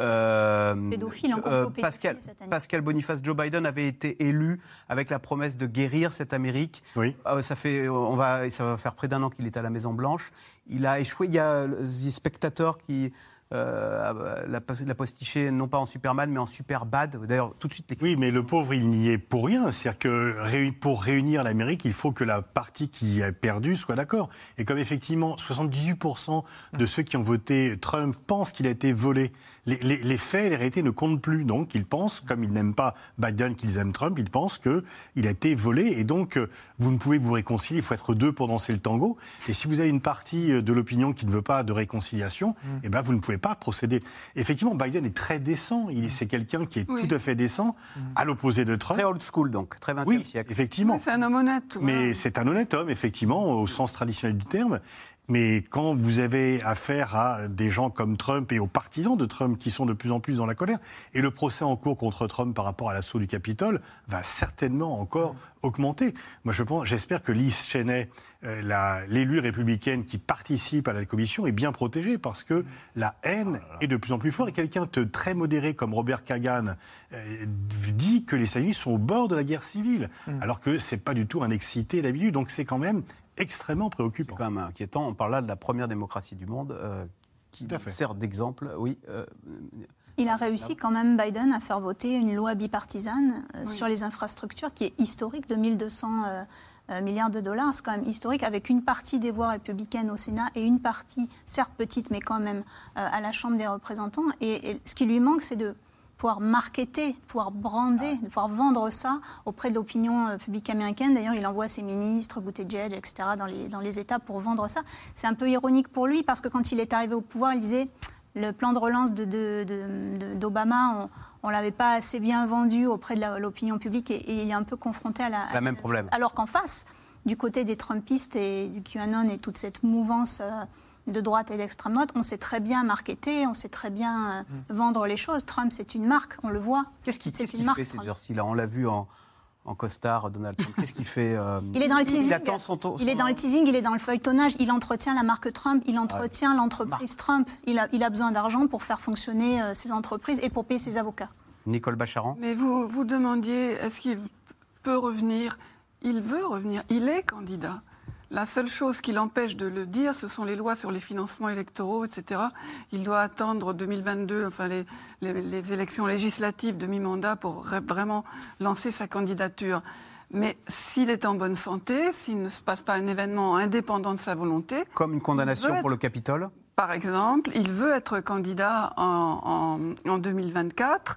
Euh, Pédophile, euh, pédophile Pascal, cette année. Pascal Boniface, Joe Biden avait été élu avec la promesse de guérir cette Amérique. Oui. Euh, ça, fait, on va, ça va faire près d'un an qu'il est à la Maison-Blanche. Il a échoué. Il y a des spectateurs qui euh, l'a l'a postiché non pas en Superman, mais en Superbad. D'ailleurs, tout de suite, les Oui, mais le pauvre, il n'y est pour rien. C'est-à-dire que pour réunir l'Amérique, il faut que la partie qui a perdu soit d'accord. Et comme effectivement, 78% de ceux qui ont voté Trump pensent qu'il a été volé, les, les- les faits, les réalités ne comptent plus. Donc, ils pensent, comme ils n'aiment pas Biden, qu'ils aiment Trump, ils pensent qu'il a été volé. Et donc, euh, vous ne pouvez vous réconcilier. Il faut être deux pour danser le tango. Et si vous avez une partie euh, de l'opinion qui ne veut pas de réconciliation, eh ben, vous ne pouvez pas procéder. Effectivement, Biden est très décent. Il c'est quelqu'un qui est Oui. tout à fait décent, à l'opposé de Trump. très old school, donc, très 20e Oui, siècle. effectivement. Oui, c'est un homme honnête. Mais c'est un honnête homme, effectivement, au sens traditionnel du terme. Mais quand vous avez affaire à des gens comme Trump et aux partisans de Trump qui sont de plus en plus dans la colère, et le procès en cours contre Trump par rapport à l'assaut du Capitole va certainement encore augmenter. Moi, je pense, j'espère que Liz Cheney, euh, l'élue républicaine qui participe à la commission, est bien protégée parce que la haine est de plus en plus forte. Et quelqu'un de très modéré comme Robert Kagan euh, dit que les États-Unis sont au bord de la guerre civile, alors que c'est pas du tout un excité d'habitude. Donc c'est quand même extrêmement préoccupant. C'est quand même inquiétant. On parle là de la première démocratie du monde euh, qui sert d'exemple. Oui. euh, Il a réussi quand même, Biden, à faire voter une loi bipartisane euh, Oui. sur les infrastructures qui est historique de 1200 euh, euh, milliards de dollars. C'est quand même historique avec une partie des voix républicaines au Sénat et une partie, certes petite, mais quand même euh, à la Chambre des représentants. Et, et ce qui lui manque, c'est de pouvoir marketer, pouvoir brander, de pouvoir vendre ça auprès de l'opinion euh, publique américaine. D'ailleurs, il envoie ses ministres, Buttigieg, etc., dans les, dans les États pour vendre ça. C'est un peu ironique pour lui parce que quand il est arrivé au pouvoir, il disait le plan de relance d'Obama, on ne l'avait pas assez bien vendu auprès de l'opinion publique et, et il est un peu confronté à la, à même problème. chose. Alors qu'en face, du côté des Trumpistes et du QAnon et toute cette mouvance euh, de droite et d'extrême droite, on sait très bien marketer, on sait très bien euh, vendre les choses. Trump, c'est une marque, on le voit. Qu'est-ce qu'il C'est qu'est-ce une qu'il marque, fait ces Trump. jours-ci là On l'a vu en, en costard, Donald Trump. Qu'est-ce qu'il fait euh, Il est dans le teasing. Il attend son tour. Il est dans le teasing, il est dans le feuilletonnage, il entretient la marque Trump, il entretient l'entreprise Trump. Il a, il a besoin d'argent pour faire fonctionner euh, ses entreprises et pour payer ses avocats. Nicole Bacharan? Mais vous vous demandiez, est-ce qu'il peut revenir? Il veut revenir. Il est candidat. La seule chose qui l'empêche de le dire, ce sont les lois sur les financements électoraux, etc. Il doit attendre 2022, enfin les, les- les élections législatives de mi-mandat pour vraiment lancer sa candidature. Mais s'il est en bonne santé, s'il ne se passe pas un événement indépendant de sa volonté, Comme une condamnation pour le Capitole par exemple, il veut être candidat en, en- en 2024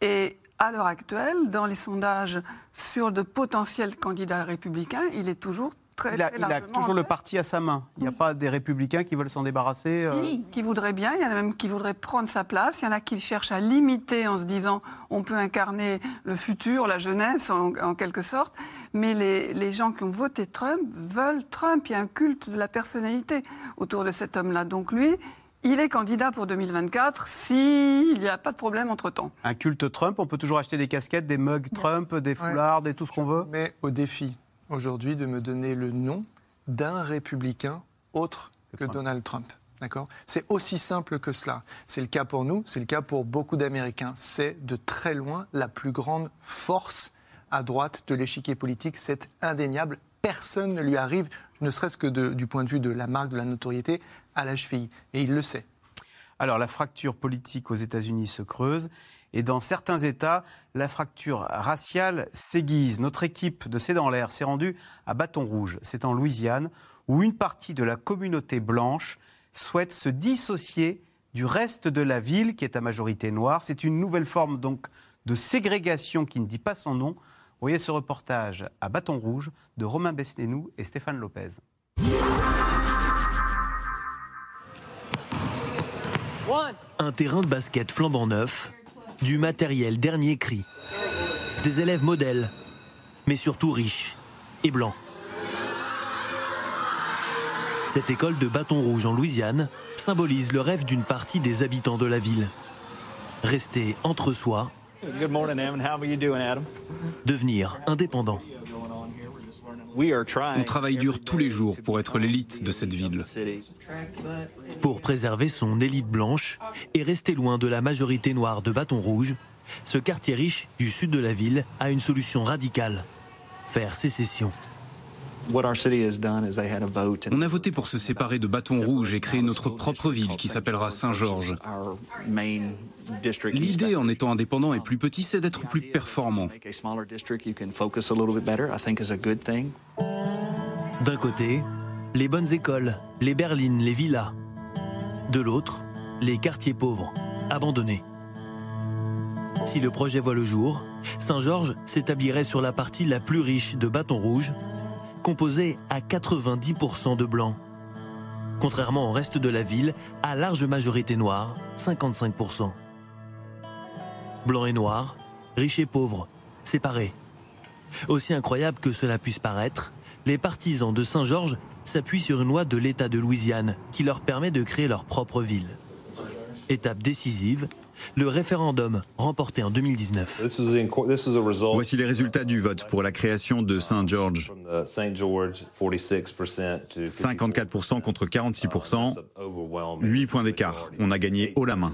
et à l'heure actuelle, dans les sondages sur de potentiels candidats républicains, il est toujours très, il a, très il a largement toujours le tête. parti à sa main. Il n'y a pas des républicains qui veulent s'en débarrasser. euh, Si. qui voudraient bien, il y en a même qui voudraient prendre sa place, il y en a qui cherchent à limiter en se disant on peut incarner le futur, la jeunesse en, en quelque sorte, mais les, les gens qui ont voté Trump veulent Trump, il y a un culte de la personnalité autour de cet homme-là. Donc lui, il est candidat pour 2024 s'il n'y a pas de problème entre-temps. Un culte Trump, on peut toujours acheter des casquettes, des mugs Trump, des foulards, des tout ce qu'on veut. Mais au défi aujourd'hui de me donner le nom d'un républicain autre que Trump. Donald Trump. D'accord? C'est aussi simple que cela. C'est le cas pour nous, c'est le cas pour beaucoup d'Américains. C'est de très loin la plus grande force à droite de l'échiquier politique. C'est indéniable. Personne ne lui arrive, ne serait-ce que de- du point de vue de la marque, de la notoriété, à la cheville. Et il le sait. Alors la fracture politique aux États-Unis se creuse et dans certains États, la fracture raciale s'aiguise. Notre équipe de C'est dans l'air s'est rendue à Bâton Rouge, c'est en Louisiane, où une partie de la communauté blanche souhaite se dissocier du reste de la ville qui est à majorité noire. C'est une nouvelle forme donc de ségrégation qui ne dit pas son nom. Voyez ce reportage à Bâton Rouge de Romain Besnénou et Stéphane Lopez. Un terrain de basket flambant neuf, du matériel dernier cri, des élèves modèles, mais surtout riches et blancs. Cette école de bâton rouge en Louisiane symbolise le rêve d'une partie des habitants de la ville. Rester entre soi, devenir indépendant. On travaille dur tous les jours pour être l'élite de cette ville. Pour préserver son élite blanche et rester loin de la majorité noire de Bâton Rouge, ce quartier riche du sud de la ville a une solution radicale faire sécession. On a voté pour se séparer de Bâton Rouge et créer notre propre ville qui s'appellera Saint-Georges. L'idée en étant indépendant et plus petit, c'est d'être plus performant. D'un côté, les bonnes écoles, les berlines, les villas. De l'autre, les quartiers pauvres, abandonnés. Si le projet voit le jour, Saint-Georges s'établirait sur la partie la plus riche de Bâton Rouge, composée à 90% de blancs. Contrairement au reste de la ville, à large majorité noire, 55%. Blancs et noirs, riches et pauvres, séparés. Aussi incroyable que cela puisse paraître, les partisans de Saint-Georges s'appuient sur une loi de l'État de Louisiane qui leur permet de créer leur propre ville. Étape décisive, le référendum remporté en 2019. Voici les résultats du vote pour la création de Saint-Georges. 54% contre 46%, 8 points d'écart. On a gagné haut la main.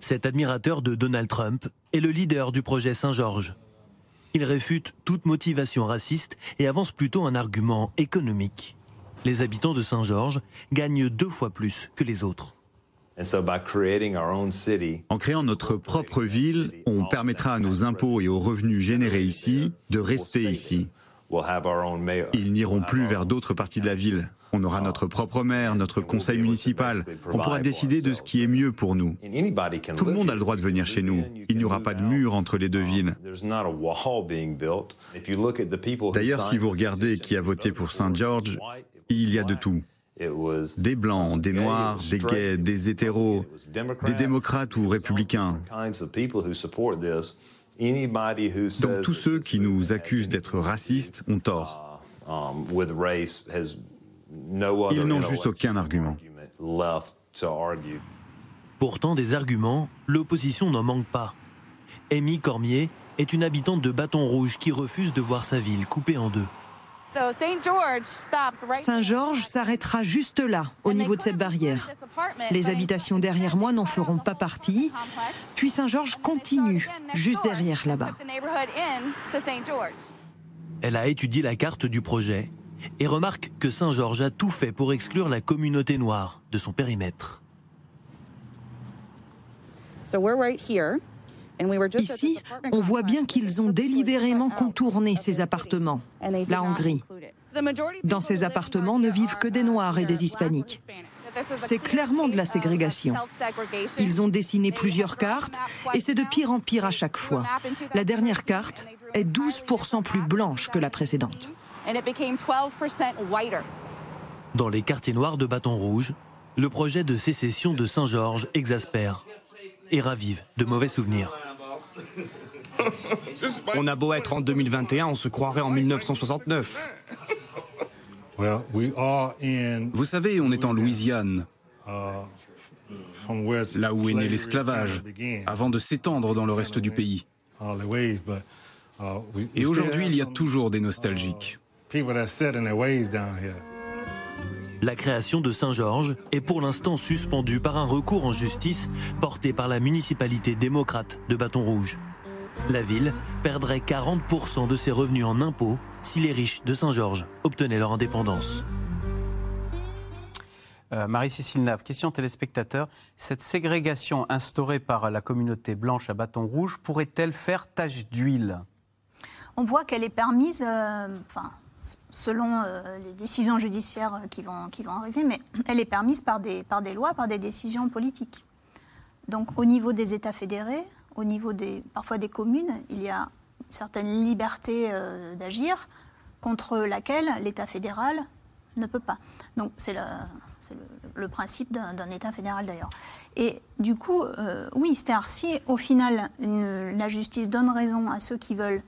Cet admirateur de Donald Trump est le leader du projet Saint-Georges. Il réfute toute motivation raciste et avance plutôt un argument économique. Les habitants de Saint-Georges gagnent deux fois plus que les autres. En créant notre propre ville, on permettra à nos impôts et aux revenus générés ici de rester ici. Ils n'iront plus vers d'autres parties de la ville. On aura notre propre maire, notre conseil municipal. On pourra décider de ce qui est mieux pour nous. Tout le monde a le droit de venir chez nous. Il n'y aura pas de mur entre les deux villes. D'ailleurs, si vous regardez qui a voté pour Saint George, il y a de tout. Des blancs, des noirs, des gays, des hétéros, des démocrates ou républicains. Donc tous ceux qui nous accusent d'être racistes ont tort. Ils n'ont juste aucun argument. Pourtant, des arguments, l'opposition n'en manque pas. Amy Cormier est une habitante de Bâton Rouge qui refuse de voir sa ville coupée en deux. Saint-Georges s'arrêtera juste là, au niveau de cette barrière. Les habitations derrière moi n'en feront pas partie. Puis Saint-Georges continue, juste derrière là-bas. Elle a étudié la carte du projet et remarque que Saint-Georges a tout fait pour exclure la communauté noire de son périmètre. Ici, on voit bien qu'ils ont délibérément contourné ces appartements, là en gris. Dans ces appartements ne vivent que des Noirs et des Hispaniques. C'est clairement de la ségrégation. Ils ont dessiné plusieurs cartes et c'est de pire en pire à chaque fois. La dernière carte est 12% plus blanche que la précédente. Dans les quartiers noirs de Bâton Rouge, le projet de sécession de Saint-Georges exaspère et ravive de mauvais souvenirs. On a beau être en 2021, on se croirait en 1969. Vous savez, on est en Louisiane, là où est né l'esclavage, avant de s'étendre dans le reste du pays. Et aujourd'hui, il y a toujours des nostalgiques. La création de Saint-Georges est pour l'instant suspendue par un recours en justice porté par la municipalité démocrate de Bâton Rouge. La ville perdrait 40% de ses revenus en impôts si les riches de Saint-Georges obtenaient leur indépendance. Euh, Marie-Cécile Nave, question téléspectateur. Cette ségrégation instaurée par la communauté blanche à bâton rouge pourrait-elle faire tache d'huile? On voit qu'elle est permise, euh, enfin, selon euh, les décisions judiciaires qui vont, qui vont arriver, mais elle est permise par des, par des lois, par des décisions politiques. Donc au niveau des États fédérés, au niveau des, parfois des communes, il y a certaine liberté d'agir contre laquelle l'État fédéral ne peut pas. Donc c'est le, principe d'un État fédéral d'ailleurs. Et du coup, oui, c'est-à-dire si au final la justice donne raison à ceux qui veulent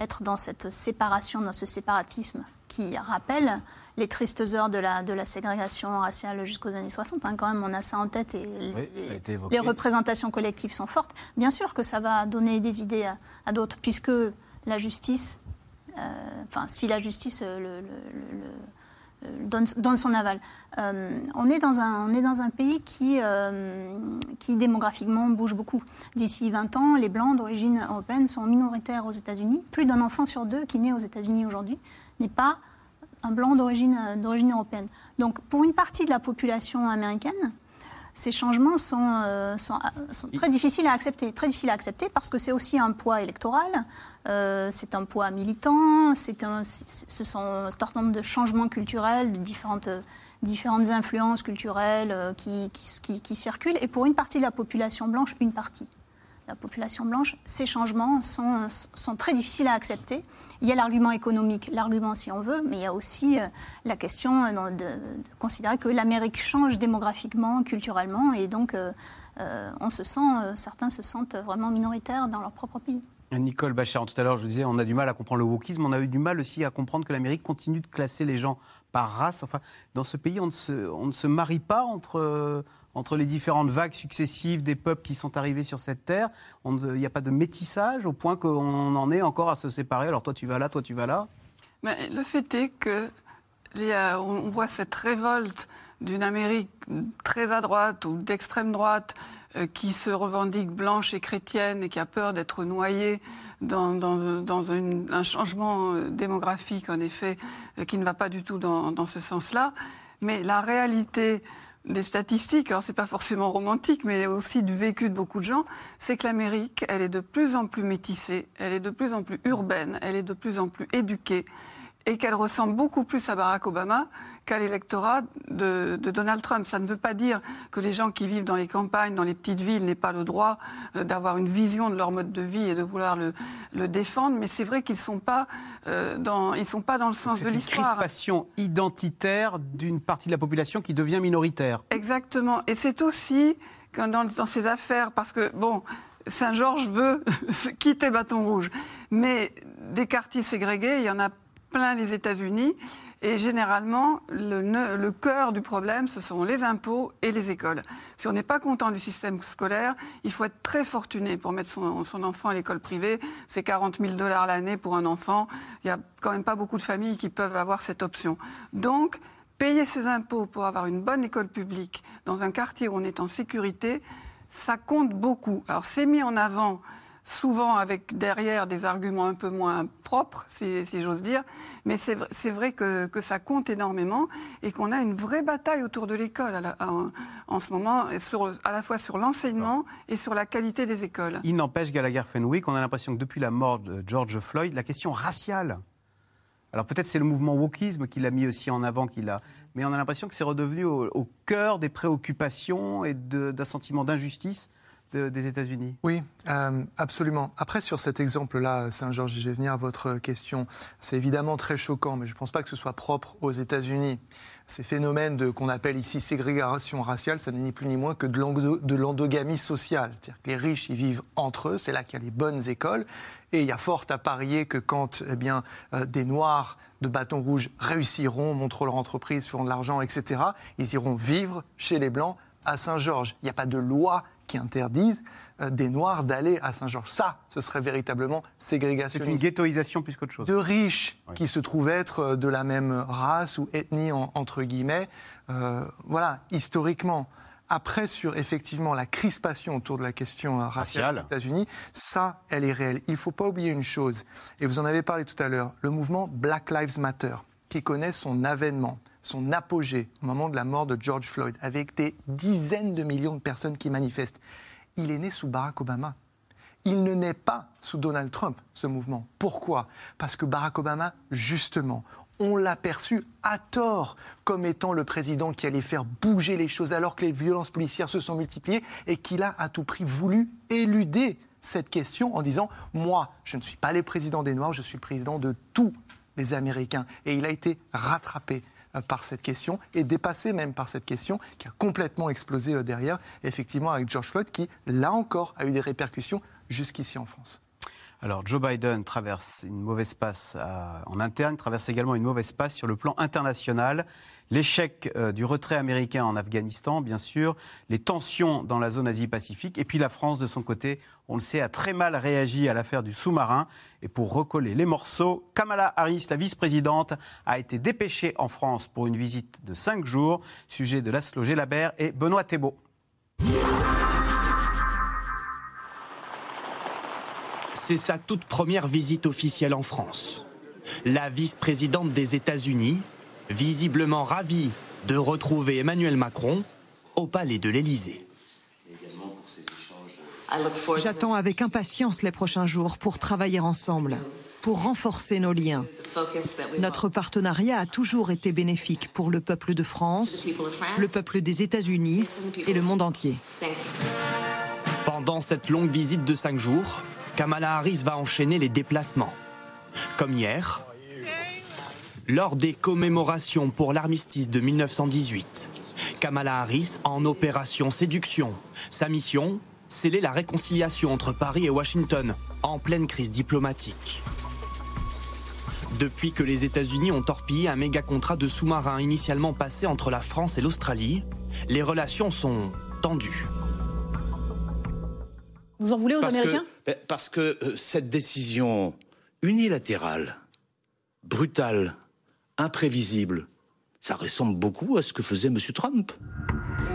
être dans cette séparation, dans ce séparatisme qui rappelle les tristes heures de la, de la ségrégation raciale jusqu'aux années 60. Hein, quand même, on a ça en tête et les, représentations collectives sont fortes. Bien sûr que ça va donner des idées à, d'autres, puisque la justice, euh, enfin, si la justice le, donne, son aval. Euh, on, est dans un, on est dans un pays qui, euh, qui démographiquement bouge beaucoup. D'ici 20 ans, les Blancs d'origine européenne sont minoritaires aux États-Unis. Plus d'un enfant sur deux qui naît aux États-Unis aujourd'hui n'est pas un blanc d'origine européenne. Donc pour une partie de la population américaine, ces changements sont, euh, sont, très difficiles à accepter. Très difficiles à accepter parce que c'est aussi un poids électoral, euh, c'est un poids militant, c'est un, ce sont un certain nombre de changements culturels, de différentes, différentes influences culturelles euh, qui, qui, qui, circulent. Et pour une partie de la population blanche, une partie la population blanche, ces changements sont, sont très difficiles à accepter. Il y a l'argument économique, l'argument si on veut, mais il y a aussi euh, la question euh, de, considérer que l'Amérique change démographiquement, culturellement, et donc euh, on se sent, certains se sentent vraiment minoritaires dans leur propre pays. Nicole Bachar, tout à l'heure, je disais, on a du mal à comprendre le wokisme, on a eu du mal aussi à comprendre que l'Amérique continue de classer les gens par race. Enfin, dans ce pays, on ne se, on ne se marie pas entre, entre les différentes vagues successives des peuples qui sont arrivés sur cette terre. Il n'y a pas de métissage au point qu'on en est encore à se séparer. Alors toi tu vas là, toi tu vas là. Mais le fait est que on voit cette révolte d'une Amérique très à droite ou d'extrême droite euh, qui se revendique blanche et chrétienne et qui a peur d'être noyée dans, un changement euh, démographique, en effet, euh, qui ne va pas du tout dans ce sens-là. Mais la réalité des statistiques, alors c'est pas forcément romantique, mais aussi du vécu de beaucoup de gens, c'est que l'Amérique, elle est de plus en plus métissée, elle est de plus en plus urbaine, elle est de plus en plus éduquée, et qu'elle ressemble beaucoup plus à Barack Obama qu'à l'électorat de, Donald Trump. Ça ne veut pas dire que les gens qui vivent dans les campagnes, dans les petites villes, n'aient pas le droit euh, d'avoir une vision de leur mode de vie et de vouloir le, défendre, mais c'est vrai qu'ils ne sont, pas, euh, dans, ils sont pas dans le sens de l'histoire. C'est une crispation identitaire d'une partie de la population qui devient minoritaire. Exactement. Et c'est aussi dans, dans ces affaires, parce que, bon, Saint-Georges veut quitter Bâton Rouge, mais des quartiers ségrégés, il y en a plein les États-Unis. Et généralement, le, cœur du problème, ce sont les impôts et les écoles. Si on n'est pas content du système scolaire, il faut être très fortuné pour mettre son, enfant à l'école privée. C'est 40 000 dollars l'année pour un enfant. Il n'y a quand même pas beaucoup de familles qui peuvent avoir cette option. Donc, payer ses impôts pour avoir une bonne école publique dans un quartier où on est en sécurité, ça compte beaucoup. Alors, c'est mis en avant souvent avec derrière des arguments un peu moins propres, si, j'ose dire. Mais c'est vrai que, ça compte énormément et qu'on a une vraie bataille autour de l'école en, ce moment, à la fois sur l'enseignement et sur la qualité des écoles. Il n'empêche, Gallagher Fenwick, on a l'impression que depuis la mort de George Floyd, la question raciale, alors peut-être c'est le mouvement wokisme qui l'a mis aussi en avant, qui mais on a l'impression que c'est redevenu au, cœur des préoccupations et d'un sentiment d'injustice des États-Unis Oui, euh, absolument. Après, sur cet exemple-là, Saint-Georges, je vais venir à votre question. C'est évidemment très choquant, mais je ne pense pas que ce soit propre aux États-Unis. Ces phénomènes qu'on appelle ici ségrégation raciale, ça n'est ni plus ni moins que de l'endogamie sociale. C'est-à-dire que les riches, ils vivent entre eux, c'est là qu'il y a les bonnes écoles. Et il y a fort à parier que quand eh bien, euh, des Noirs de bâton rouge réussiront, montrent leur entreprise, feront de l'argent, etc., ils iront vivre chez les Blancs à Saint-Georges. Il n'y a pas de loi qui interdisent euh, des Noirs d'aller à Saint-Georges. Ça, ce serait véritablement ségrégation. C'est une ghettoisation plus qu'autre chose. De riches qui se trouvent être euh, de la même race ou ethnie, entre guillemets. Euh, voilà, historiquement. Après, sur effectivement la crispation autour de la question raciale aux États-Unis, ça, elle est réelle. Il ne faut pas oublier une chose, et vous en avez parlé tout à l'heure, le mouvement Black Lives Matter, qui connaît son avènement son apogée au moment de la mort de George Floyd, avec des dizaines de millions de personnes qui manifestent, il est né sous Barack Obama. Il ne naît pas sous Donald Trump, ce mouvement. Pourquoi? Parce que Barack Obama, justement, on l'a perçu à tort comme étant le président qui allait faire bouger les choses alors que les violences policières se sont multipliées et qu'il a à tout prix voulu éluder cette question en disant Moi, je ne suis pas le président des Noirs, je suis le président de tous les Américains. Et il a été rattrapé par cette question et dépassé même par cette question qui a complètement explosé euh, derrière, effectivement avec George Floyd qui, là encore, a eu des répercussions jusqu'ici en France. Alors Joe Biden traverse une mauvaise passe en interne, traverse également une mauvaise passe sur le plan international. L'échec euh, du retrait américain en Afghanistan, bien sûr, les tensions dans la zone Asie-Pacifique, et puis la France, de son côté, on le sait, a très mal réagi à l'affaire du sous-marin. Et pour recoller les morceaux, Kamala Harris, la vice-présidente, a été dépêchée en France pour une visite de cinq jours. Sujet de Laszlo Gelabert et Benoît Thébault. C'est sa toute première visite officielle en France. La vice-présidente des États-Unis, visiblement ravie de retrouver Emmanuel Macron au palais de l'Élysée. J'attends avec impatience les prochains jours pour travailler ensemble, pour renforcer nos liens. Notre partenariat a toujours été bénéfique pour le peuple de France, le peuple des États-Unis et le monde entier. Pendant cette longue visite de cinq jours, Kamala Harris va enchaîner les déplacements. Comme hier, lors des commémorations pour l'armistice de 1918. Kamala Harris en opération séduction. Sa mission Sceller la réconciliation entre Paris et Washington, en pleine crise diplomatique. Depuis que les États-Unis ont torpillé un méga contrat de sous-marins initialement passé entre la France et l'Australie, les relations sont tendues. Vous en voulez aux Américains? Parce que euh, cette décision unilatérale, brutale, imprévisible. Ça ressemble beaucoup à ce que faisait M. Trump.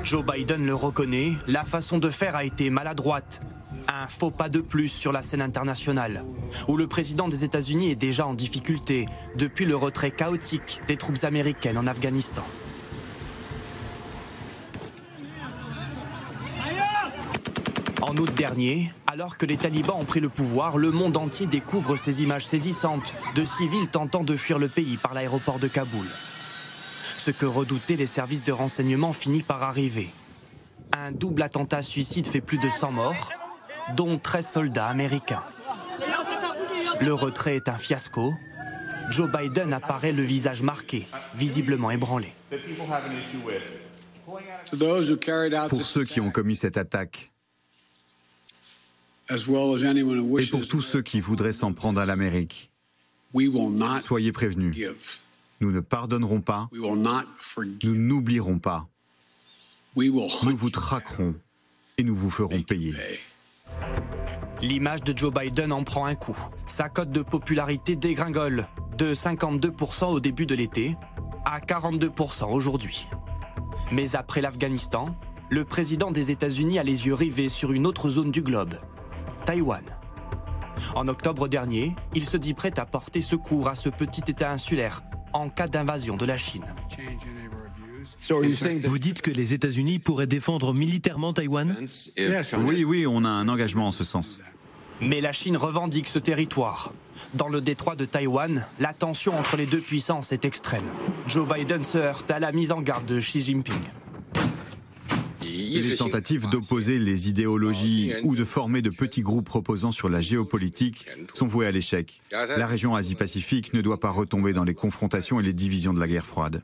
Joe Biden le reconnaît, la façon de faire a été maladroite. Un faux pas de plus sur la scène internationale, où le président des États-Unis est déjà en difficulté depuis le retrait chaotique des troupes américaines en Afghanistan. En août dernier, alors que les talibans ont pris le pouvoir, le monde entier découvre ces images saisissantes de civils tentant de fuir le pays par l'aéroport de Kaboul. Ce que redoutaient les services de renseignement finit par arriver. Un double attentat suicide fait plus de 100 morts, dont 13 soldats américains. Le retrait est un fiasco. Joe Biden apparaît le visage marqué, visiblement ébranlé. Pour ceux qui ont commis cette attaque, et pour tous ceux qui voudraient s'en prendre à l'Amérique, soyez prévenus. Nous ne pardonnerons pas. Nous n'oublierons pas. Nous vous traquerons et nous vous ferons payer. L'image de Joe Biden en prend un coup. Sa cote de popularité dégringole de 52% au début de l'été à 42% aujourd'hui. Mais après l'Afghanistan, le président des États-Unis a les yeux rivés sur une autre zone du globe, Taïwan. En octobre dernier, il se dit prêt à porter secours à ce petit État insulaire en cas d'invasion de la Chine. Vous dites que les États-Unis pourraient défendre militairement Taïwan? Oui, oui, on a un engagement en ce sens. Mais la Chine revendique ce territoire. Dans le détroit de Taïwan, la tension entre les deux puissances est extrême. Joe Biden se heurte à la mise en garde de Xi Jinping. Les tentatives d'opposer les idéologies ou de former de petits groupes reposant sur la géopolitique sont vouées à l'échec. La région Asie-Pacifique ne doit pas retomber dans les confrontations et les divisions de la guerre froide.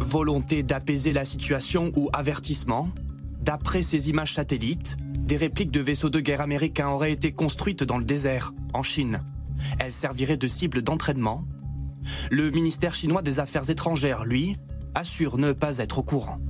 Volonté d'apaiser la situation ou avertissement? D'après ces images satellites, des répliques de vaisseaux de guerre américains auraient été construites dans le désert, en Chine. Elles serviraient de cible d'entraînement. Le ministère chinois des Affaires étrangères, lui, assure ne pas être au courant.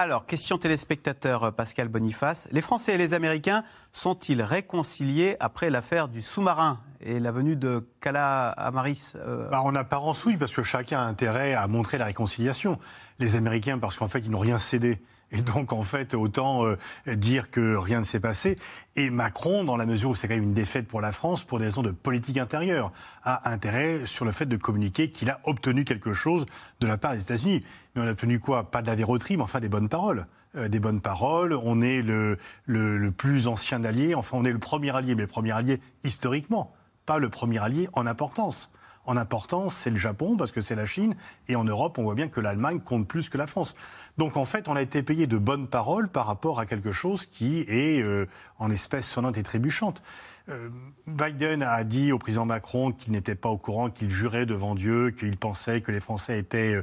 Alors, question téléspectateur euh, Pascal Boniface. Les Français et les Américains sont-ils réconciliés après l'affaire du sous-marin et la venue de Kala Amaris euh bah, En apparence, oui, parce que chacun a intérêt à montrer la réconciliation. Les Américains, parce qu'en fait, ils n'ont rien cédé. Et donc, en fait, autant euh, dire que rien ne s'est passé. Et Macron, dans la mesure où c'est quand même une défaite pour la France, pour des raisons de politique intérieure, a intérêt sur le fait de communiquer qu'il a obtenu quelque chose de la part des États-Unis. Mais on a obtenu quoi? Pas de la verroterie, mais enfin des bonnes paroles. Euh, des bonnes paroles. On est le, le, plus ancien allié. Enfin, on est le premier allié, mais le premier allié historiquement, pas le premier allié en importance en importance, c'est le Japon, parce que c'est la Chine. Et en Europe, on voit bien que l'Allemagne compte plus que la France. Donc en fait, on a été payé de bonnes paroles par rapport à quelque chose qui est euh, en espèces sonnantes et trébuchantes. Euh, Biden a dit au président Macron qu'il n'était pas au courant, qu'il jurait devant Dieu, qu'il pensait que les Français étaient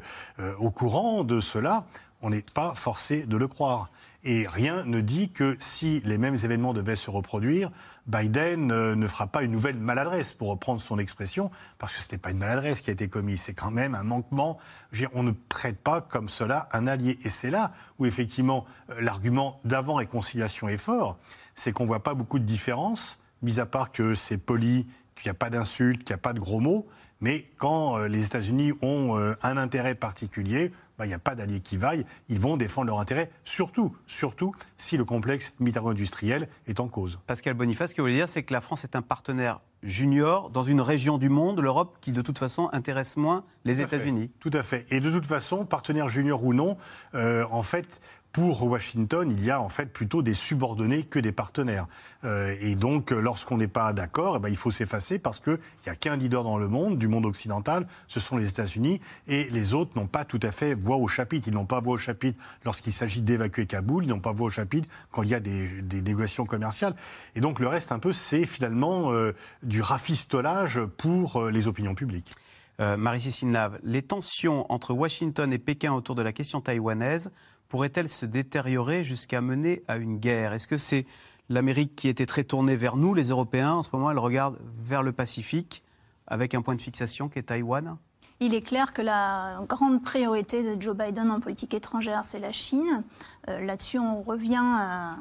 au courant de cela. On n'est pas forcé de le croire. Et rien ne dit que si les mêmes événements devaient se reproduire, Biden euh, ne fera pas une nouvelle maladresse, pour reprendre son expression, parce que ce n'était pas une maladresse qui a été commise, c'est quand même un manquement. On ne traite pas comme cela un allié. Et c'est là où effectivement euh, l'argument d'avant-réconciliation est fort, c'est qu'on ne voit pas beaucoup de différence, mis à part que c'est poli, qu'il n'y a pas d'insultes, qu'il n'y a pas de gros mots, mais quand euh, les États-Unis ont un intérêt particulier, bah, il n'y a pas d'alliés qui vaillent. Ils vont défendre leur intérêt, surtout, surtout si le complexe militaro-industriel est en cause. Pascal Boniface, ce que vous voulez dire, c'est que la France est un partenaire junior dans une région du monde, l'Europe, qui de toute façon intéresse moins les États-Unis. Tout à fait. Et de toute façon, partenaire junior ou non, euh, en fait, pour Washington, il y a en fait plutôt des subordonnés que des partenaires. Euh, et donc, lorsqu'on n'est pas d'accord, eh ben, il faut s'effacer parce qu'il n'y a qu'un leader dans le monde, du monde occidental, ce sont les États-Unis, et les autres n'ont pas tout à fait voix au chapitre. Ils n'ont pas voix au chapitre lorsqu'il s'agit d'évacuer Kaboul, ils n'ont pas voix au chapitre quand il y a des, négociations commerciales. Et donc, le reste, un peu, c'est finalement euh, du rafistolage pour euh, les opinions publiques. Marie-Cécile Nave, les tensions entre Washington et Pékin autour de la question taïwanaise pourrait-elle se détériorer jusqu'à mener à une guerre? Est-ce que c'est l'Amérique qui était très tournée vers nous, les Européens? En ce moment, elle regarde vers le Pacifique avec un point de fixation qui est Taïwan. Il est clair que la grande priorité de Joe Biden en politique étrangère, c'est la Chine. Euh, là-dessus, on revient à, euh,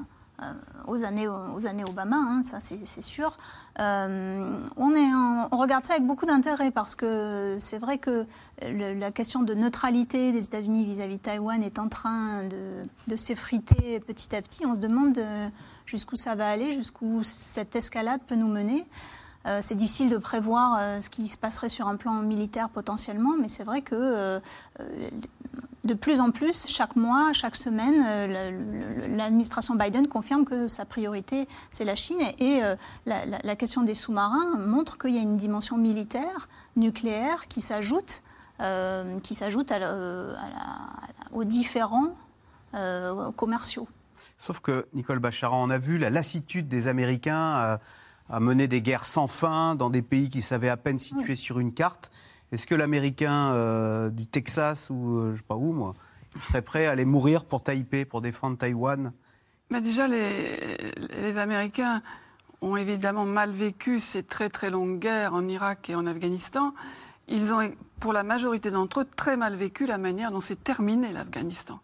aux, années, aux années Obama, hein, ça c'est sûr. Euh, on, est on regarde ça avec beaucoup d'intérêt parce que c'est vrai que la question de neutralité des États-Unis vis-à-vis de Taïwan est en train de, de s'effriter petit à petit. On se demande euh, jusqu'où ça va aller, jusqu'où cette escalade peut nous mener. C'est difficile de prévoir ce qui se passerait sur un plan militaire potentiellement, mais c'est vrai que de plus en plus, chaque mois, chaque semaine, euh, l'administration Biden confirme que sa priorité, c'est la Chine. Et euh, la, question des sous-marins montre qu'il y a une dimension militaire, nucléaire, qui s'ajoute euh, qui s'ajoute aux différents commerciaux. Sauf que, Nicole Bacharan, on a vu la lassitude des Américains à, mener des guerres sans fin dans des pays qui savaient à peine situés sur une carte. Est-ce que l'Américain euh, du Texas ou euh, je sais pas où, moi, il serait prêt à aller mourir pour Taipei, pour défendre Taïwan? Mais Déjà, les, Américains ont évidemment mal vécu ces très très longues guerres en Irak et en Afghanistan. Ils ont, pour la majorité d'entre eux, très mal vécu la manière dont s'est terminé l'Afghanistan.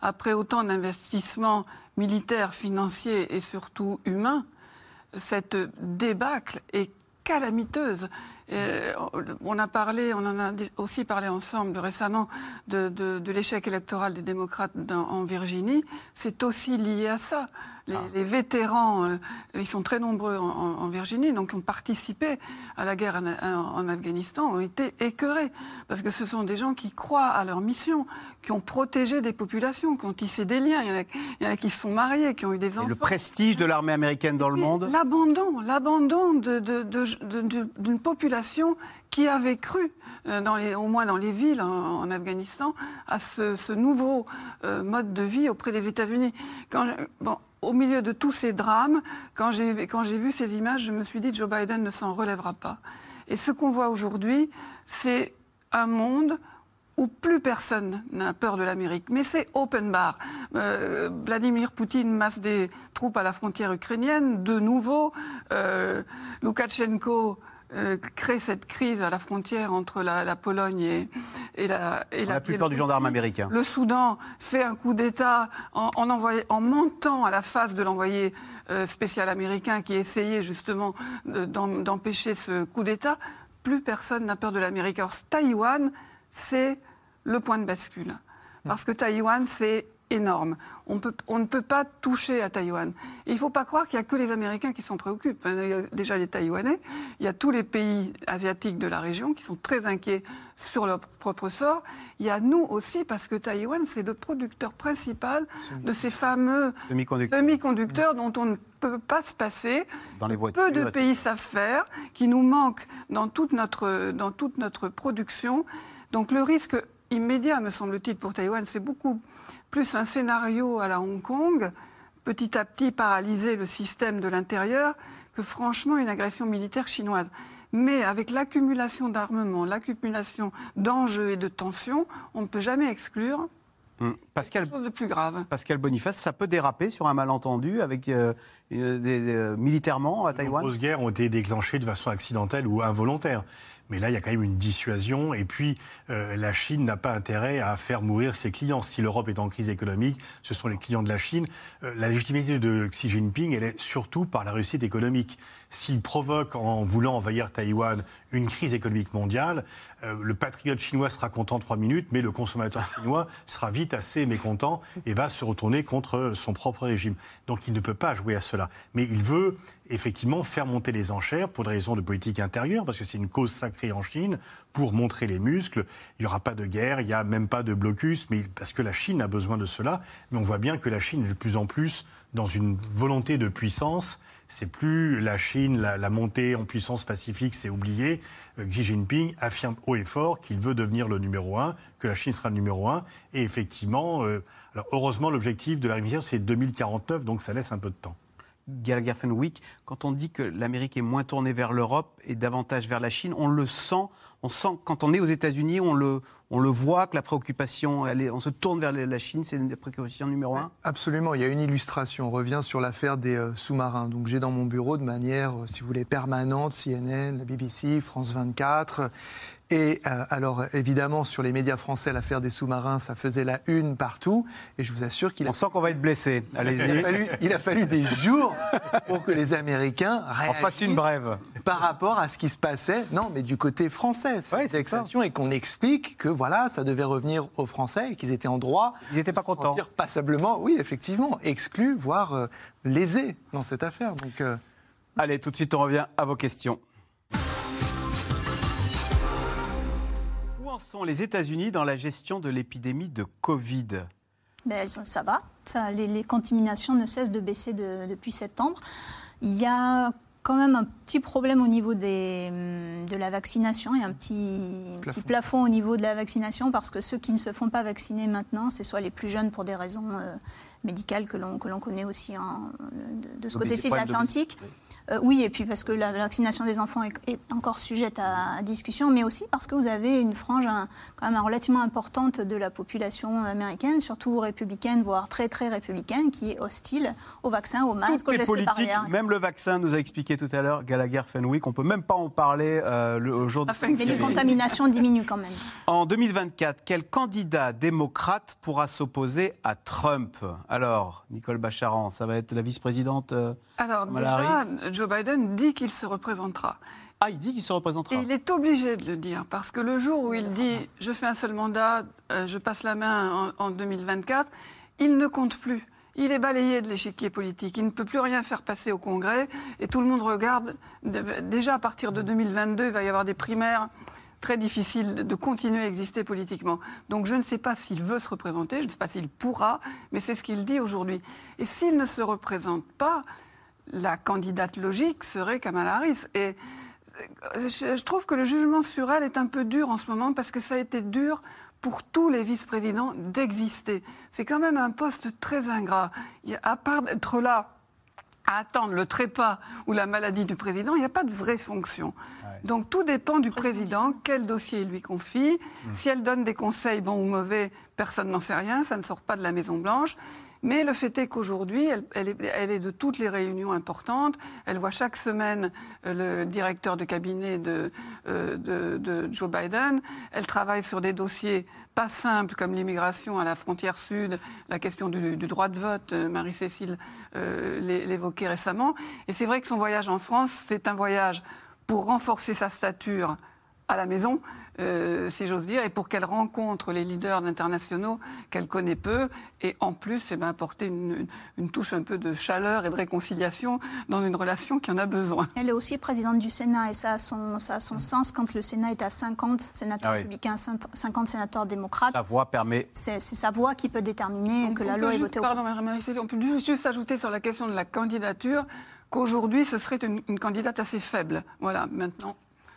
Après autant d'investissements militaires, financiers et surtout humains, cette débâcle est calamiteuse. Euh, on a parlé, on en a aussi parlé ensemble récemment de, l'échec électoral des démocrates en Virginie. C'est aussi lié à ça. Les, ah. vétérans, euh, ils sont très nombreux en, Virginie, donc ont participé à la guerre en, Afghanistan, ont été écœurés. Parce que ce sont des gens qui croient à leur mission, qui ont protégé des populations, qui ont tissé des liens. Il y en a, qui se sont mariés, qui ont eu des enfants. Et le prestige de l'armée américaine dans le monde L'abandon, l'abandon d'une population qui avait cru, euh, dans les, au moins dans les villes en, Afghanistan, à ce, nouveau euh, mode de vie auprès des États-Unis. Bon, au milieu de tous ces drames, quand j'ai vu ces images, je me suis dit Joe Biden ne s'en relèvera pas. Et ce qu'on voit aujourd'hui, c'est un monde où plus personne n'a peur de l'Amérique. Mais c'est open bar. Euh, Vladimir Poutine masse des troupes à la frontière ukrainienne, de nouveau. Euh, Loukachenko euh, crée cette crise à la frontière entre la, Pologne et, et la. Et la, plupart du gendarme américain. Le Soudan fait un coup d'État en, en, montant à la face de l'envoyé euh, spécial américain qui essayait justement d'empêcher ce coup d'État. Plus personne n'a peur de l'Amérique. Alors Taïwan, c'est le point de bascule. Parce que Taïwan, c'est énorme. On, peut, on ne peut pas toucher à Taïwan. Et il ne faut pas croire qu'il n'y a que les Américains qui s'en préoccupent. Il y a déjà les Taïwanais, il y a tous les pays asiatiques de la région qui sont très inquiets sur leur propre sort. Il y a nous aussi, parce que Taïwan, c'est le producteur principal de ces fameux semi-conducteurs, dont on ne peut pas se passer. Dans les voitures, Peu de pays savent faire, qui nous manquent dans toute notre, dans toute notre production. Donc le risque immédiat, me semble-t-il, pour Taïwan, c'est beaucoup plus un scénario à la Hong Kong, petit à petit paralyser le système de l'intérieur, que franchement une agression militaire chinoise. Mais avec l'accumulation d'armements, l'accumulation d'enjeux et de tensions, on ne peut jamais exclure hum. Pascal, quelque chose de plus grave. Pascal Boniface, ça peut déraper sur un malentendu avec euh, des, euh, militairement à Taïwan? Les grosses guerres ont été déclenchées de façon accidentelle ou involontaire. Mais là, il y a quand même une dissuasion. Et puis, euh, la Chine n'a pas intérêt à faire mourir ses clients. Si l'Europe est en crise économique, ce sont les clients de la Chine. Euh, la légitimité de Xi Jinping, elle est surtout par la réussite économique. S'il provoque, en voulant envahir Taïwan, une crise économique mondiale, euh, le patriote chinois sera content trois minutes, mais le consommateur chinois sera vite assez mécontent et va se retourner contre son propre régime. Donc, il ne peut pas jouer à cela. Mais il veut effectivement faire monter les enchères pour des raisons de politique intérieure, parce que c'est une cause sacrée en Chine, pour montrer les muscles. Il n'y aura pas de guerre, il n'y a même pas de blocus, mais parce que la Chine a besoin de cela. Mais on voit bien que la Chine est de plus en plus dans une volonté de puissance. C'est plus la Chine, la, montée en puissance pacifique, c'est oublié. Euh, Xi Jinping affirme haut et fort qu'il veut devenir le numéro un, que la Chine sera le numéro un. Et effectivement, euh, alors heureusement, l'objectif de la révision, c'est 2049, donc ça laisse un peu de temps. Gallagher Fenwick, quand on dit que l'Amérique est moins tournée vers l'Europe et davantage vers la Chine, on le sent. On sent quand on est aux États-Unis, on le, on le voit que la préoccupation, on se tourne vers la Chine, c'est une préoccupation numéro un. Absolument. Il y a une illustration. On revient sur l'affaire des euh, sous-marins. Donc j'ai dans mon bureau de manière, euh, si vous voulez, permanente CNN, la BBC, France 24. Et euh, alors, évidemment, sur les médias français, l'affaire des sous-marins, ça faisait la une partout. Et je vous assure qu'il a... On sent qu'on va être blessé. Allez-y. Il, a fallu, il a fallu des jours pour que les Américains en fassent une brève. Par rapport à ce qui se passait, non, mais du côté français, cette ouais, et qu'on explique que voilà, ça devait revenir aux Français et qu'ils étaient en droit. Ils n'étaient pas contents. Passablement, oui, exclusivement, exclus, voire euh, lésés dans cette affaire. Donc, euh, Allez, tout de suite, on revient à vos questions. Sont les États-Unis dans la gestion de l'épidémie de Covid? Ben, Ça va. les, contaminations ne cessent de baisser depuis septembre. Il y a quand même un petit problème au niveau des, hum, de la vaccination. Il y a un petit plafond. petit plafond au niveau de la vaccination parce que ceux qui ne se font pas vacciner maintenant, c'est soit les plus jeunes pour des raisons euh, médicales que l'on connaît aussi de, ce côté-ci de l'Atlantique. Euh, oui, et puis parce que la vaccination des enfants est, encore sujette à, discussion, mais aussi parce que vous avez une frange quand même relativement importante de la population américaine, surtout républicaine, voire très très républicaine, qui est hostile au vaccin, au masque, aux gestes barrières. Même le vaccin nous a expliqué tout à l'heure, Gallagher Fenwick, on peut même pas en parler euh, le, aujourd'hui. Mais les contaminations diminuent quand même. En 2024, quel candidat démocrate pourra s'opposer à Trump? Alors, Nicole Bacharan, ça va être la vice-présidente euh, Alors, déjà, Joe Biden dit qu'il se représentera. Ah, il dit qu'il se représentera. Et il est obligé de le dire, parce que le jour où il dit je fais un seul mandat, euh, je passe la main en, 2024, il ne compte plus. Il est balayé de l'échiquier politique. Il ne peut plus rien faire passer au Congrès. Et tout le monde regarde. Déjà à partir de 2022, il va y avoir des primaires très difficiles de continuer à exister politiquement. Donc je ne sais pas s'il veut se représenter, je ne sais pas s'il pourra, mais c'est ce qu'il dit aujourd'hui. Et s'il ne se représente pas, la candidate logique serait Kamala Harris. Et euh, je trouve que le jugement sur elle est un peu dur en ce moment parce que ça a été dur pour tous les vice-présidents d'exister. C'est quand même un poste très ingrat. À part d'être là à attendre le trépas ou la maladie du président, il n'y a pas de vraie fonction. Donc tout dépend du président, quel dossier il lui confie. Mmh. Si elle donne des conseils bons ou mauvais, personne n'en sait rien, ça ne sort pas de la Maison-Blanche. Mais le fait est qu'aujourd'hui, elle, est, de toutes les réunions importantes. Elle voit chaque semaine euh, le directeur de cabinet de, euh, Joe Biden. Elle travaille sur des dossiers pas simples comme l'immigration à la frontière sud, la question du, droit de vote, euh, Marie-Cécile l'évoquait récemment. Et c'est vrai que son voyage en France, c'est un voyage pour renforcer sa stature à la maison, euh, si j'ose dire, et pour qu'elle rencontre les leaders internationaux qu'elle connaît peu, et en plus, eh ben, apporter une, une, touche un peu de chaleur et de réconciliation dans une relation qui en a besoin. Elle est aussi présidente du Sénat, et ça a son, ça a son sens quand le Sénat est à 50 sénateurs ah républicains, 50 sénateurs démocrates. Sa voix permet. C'est sa voix qui peut déterminer que la loi est votée. Pardon, on peut juste ajouter sur la question de la candidature qu'aujourd'hui, ce serait une, une candidate assez faible. Voilà, maintenant.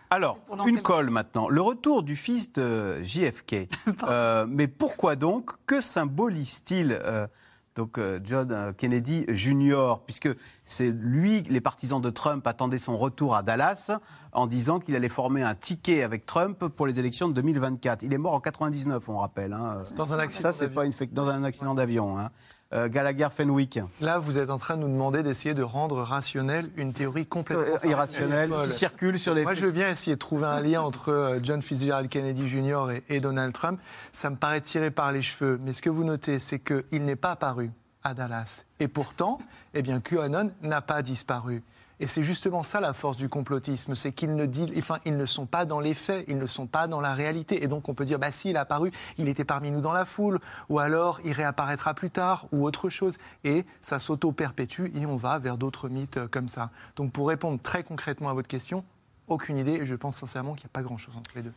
Alors, une colle maintenant. Le retour du fils de JFK. Euh, mais pourquoi donc Que symbolise-t-il euh, donc euh, John Kennedy Jr., puisque c'est lui, les partisans de Trump attendaient son retour à Dallas en disant qu'il allait former un ticket avec Trump pour les élections de 2024. Il est mort en 99, on rappelle. Hein. Dans un accident Ça, c'est pas une dans un accident d'avion. Hein. Euh, Gallagher Fenwick. Là, vous êtes en train de nous demander d'essayer de rendre rationnelle une théorie complètement euh, irrationnelle qui circule sur les. Moi, je veux bien essayer de trouver un lien entre euh, John Fitzgerald Kennedy Jr. et, Donald Trump. Ça me paraît tiré par les cheveux. Mais ce que vous notez, c'est qu'il n'est pas apparu à Dallas. Et pourtant, eh bien, QAnon n'a pas disparu. Et c'est justement ça la force du complotisme, c'est qu'ils ne, enfin, ils ne sont pas dans les faits, ils ne sont pas dans la réalité. Et donc on peut dire, bah si, il a apparu, il était parmi nous dans la foule, ou alors il réapparaîtra plus tard, ou autre chose. Et ça s'auto-perpétue et on va vers d'autres mythes euh, comme ça. Donc pour répondre très concrètement à votre question, aucune idée, et je pense sincèrement qu'il n'y a pas grand-chose entre les deux.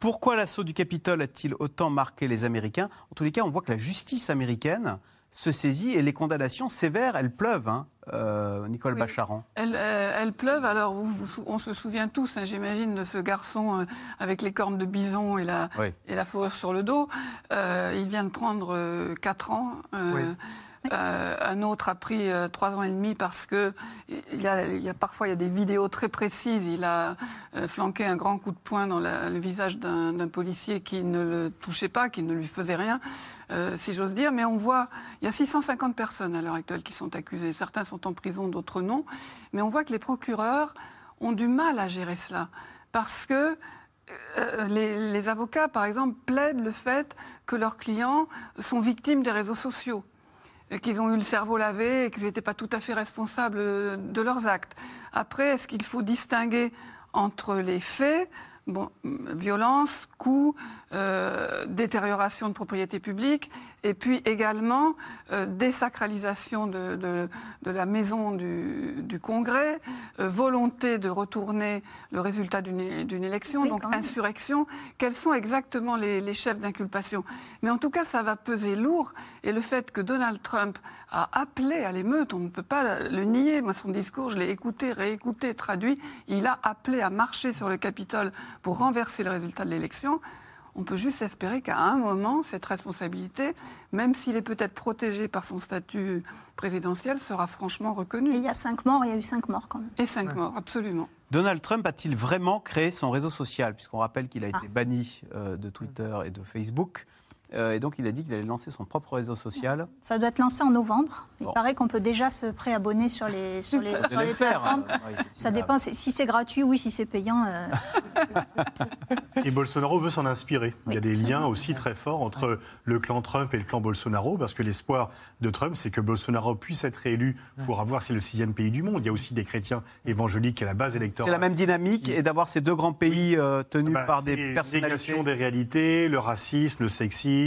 Pourquoi l'assaut du Capitole a-t-il autant marqué les Américains? En tous les cas, on voit que la justice américaine se saisit et les condamnations sévères, elles pleuvent. Hein. Euh, Nicole Bacharan elles, euh, pleuvent. Alors, on se souvient tous, hein, j'imagine, de ce garçon euh, avec les cornes de bison et la, et la fourrure sur le dos. il vient de prendre 4 ans. Euh, un autre a pris euh, trois ans et demi parce que il y, a, parfois il y a des vidéos très précises. Il a flanqué un grand coup de poing dans le visage d'un policier qui ne le touchait pas, qui ne lui faisait rien, si j'ose dire. Mais on voit, il y a 650 personnes à l'heure actuelle qui sont accusées. Certains sont en prison, d'autres non. Mais on voit que les procureurs ont du mal à gérer cela parce que les, les, avocats, par exemple, plaident le fait que leurs clients sont victimes des réseaux sociaux qu'ils ont eu le cerveau lavé et qu'ils n'étaient pas tout à fait responsables de leurs actes. Après, est-ce qu'il faut distinguer entre les faits Bon, violence, coups, euh, détérioration de propriété publique, et puis également euh, désacralisation de, de, de, la maison du, du Congrès, euh, volonté de retourner le résultat d'une élection, donc insurrection. Quels sont exactement les, les chefs d'inculpation? Mais en tout cas, ça va peser lourd, et le fait que Donald Trump a appelé à l'émeute, on ne peut pas le nier. Moi, son discours, je l'ai écouté, réécouté, traduit. Il a appelé à marcher sur le Capitole pour renverser le résultat de l'élection. On peut juste espérer qu'à un moment, cette responsabilité, même s'il est peut-être protégé par son statut présidentiel, sera franchement reconnue. il y a cinq morts, il y a eu cinq morts quand même. Et cinq morts, absolument. Donald Trump a-t-il vraiment créé son réseau social? Puisqu'on rappelle qu'il a été banni euh, de Twitter et de Facebook. Euh, et donc, il a dit qu'il allait lancer son propre réseau social. Ça doit être lancé en novembre. Il paraît qu'on peut déjà se préabonner sur les, sur les, sur les plateformes. Hein. ça dépend. Si c'est gratuit, oui. Si c'est payant. Euh. et Bolsonaro veut s'en inspirer. Il y a des liens aussi très forts entre le clan Trump et le clan Bolsonaro, parce que l'espoir de Trump, c'est que Bolsonaro puisse être réélu pour avoir, c'est le sixième pays du monde. Il y a aussi des chrétiens évangéliques à la base électorale. C'est la même dynamique, et d'avoir ces deux grands pays euh, tenus ah bah, par des personnalités. des réalités, le racisme, le sexisme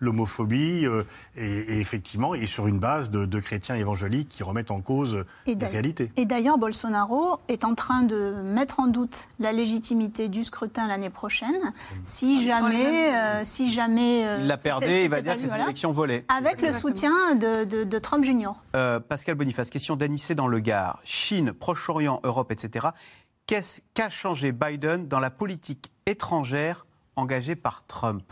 l'homophobie, euh, et, effectivement, et sur une base de, chrétiens évangéliques qui remettent en cause les réalités. Et d'ailleurs, Bolsonaro est en train de mettre en doute la légitimité du scrutin l'année prochaine. Si jamais, euh, si jamais euh, il l'a perdu, il va dire que c'est une élection volée. Avec le soutien de, Trump Junior. Pascal Boniface, question d'Anissé dans le Gard. Chine, Proche-Orient, Europe, etc. Qu'est-ce qu'a changé Biden dans la politique étrangère engagée par Trump?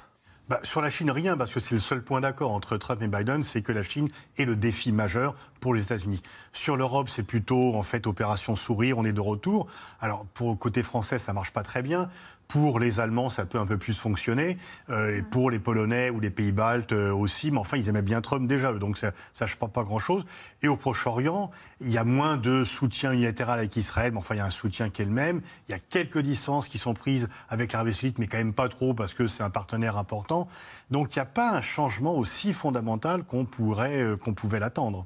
Bah, sur la Chine, rien, parce que c'est le seul point d'accord entre Trump et Biden, c'est que la Chine est le défi majeur pour les États-Unis. Sur l'Europe, c'est plutôt en fait opération sourire, on est de retour. Alors pour le côté français, ça marche pas très bien. Pour les Allemands, ça peut un peu plus fonctionner. Euh, et pour les Polonais ou les pays baltes euh, aussi. Mais enfin, ils aimaient bien Trump déjà, donc ça ne change pas grand-chose. Et au Proche-Orient, il y a moins de soutien unilatéral avec Israël. Mais enfin, il y a un soutien qui est le même. Il y a quelques distances qui sont prises avec l'Arabie Saoudite, mais quand même pas trop parce que c'est un partenaire important. Donc il n'y a pas un changement aussi fondamental qu'on pourrait, euh, qu'on pouvait l'attendre.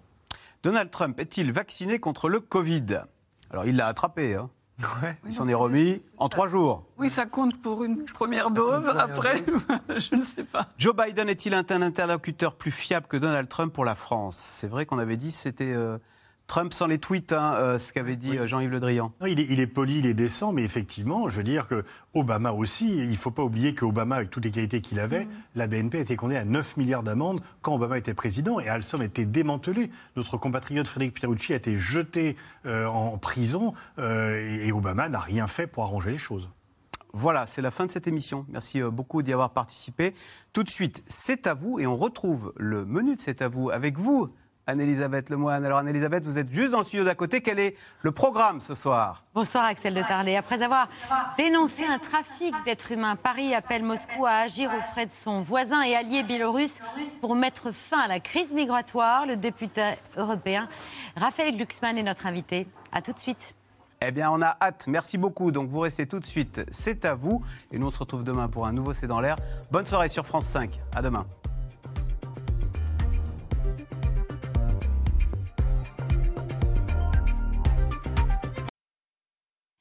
Donald Trump est-il vacciné contre le Covid? Alors il l'a attrapé, hein Il s'en est remis en trois jours. Oui, ça compte pour une première dose. Après, je ne sais pas. Joe Biden est-il un interlocuteur plus fiable que Donald Trump pour la France? C'est vrai qu'on avait dit c'était euh, Trump sans les tweets, hein, euh, ce qu'avait dit euh, Jean-Yves Le Drian. il, est, poli, il est décent, mais effectivement, je veux dire que Obama aussi, il ne faut pas oublier qu'Obama, avec toutes les qualités qu'il avait, mm. la BNP a été condamnée à 9 milliards d'amendes quand Obama était président et Alstom a été démantelé. Notre compatriote Frédéric Pierucci a été jeté euh, en prison et, Obama n'a rien fait pour arranger les choses. Voilà, c'est la fin de cette émission. Merci beaucoup d'y avoir participé. Tout de suite, c'est à vous et on retrouve le menu de C'est à vous avec vous, Anne-Elisabeth Lemoine. Alors Anne-Elisabeth, vous êtes juste dans le studio d'à côté. Quel est le programme ce soir Bonsoir Axel de Tarlet. Après avoir dénoncé un trafic d'êtres humains, Paris appelle Moscou à agir auprès de son voisin et allié biélorusse pour mettre fin à la crise migratoire. Le député européen Raphaël Glucksmann est notre invité. A tout de suite. Eh bien, on a hâte. Merci beaucoup. Donc, vous restez tout de suite. C'est à vous. Et nous, on se retrouve demain pour un nouveau C'est dans l'air. Bonne soirée sur France 5. À demain.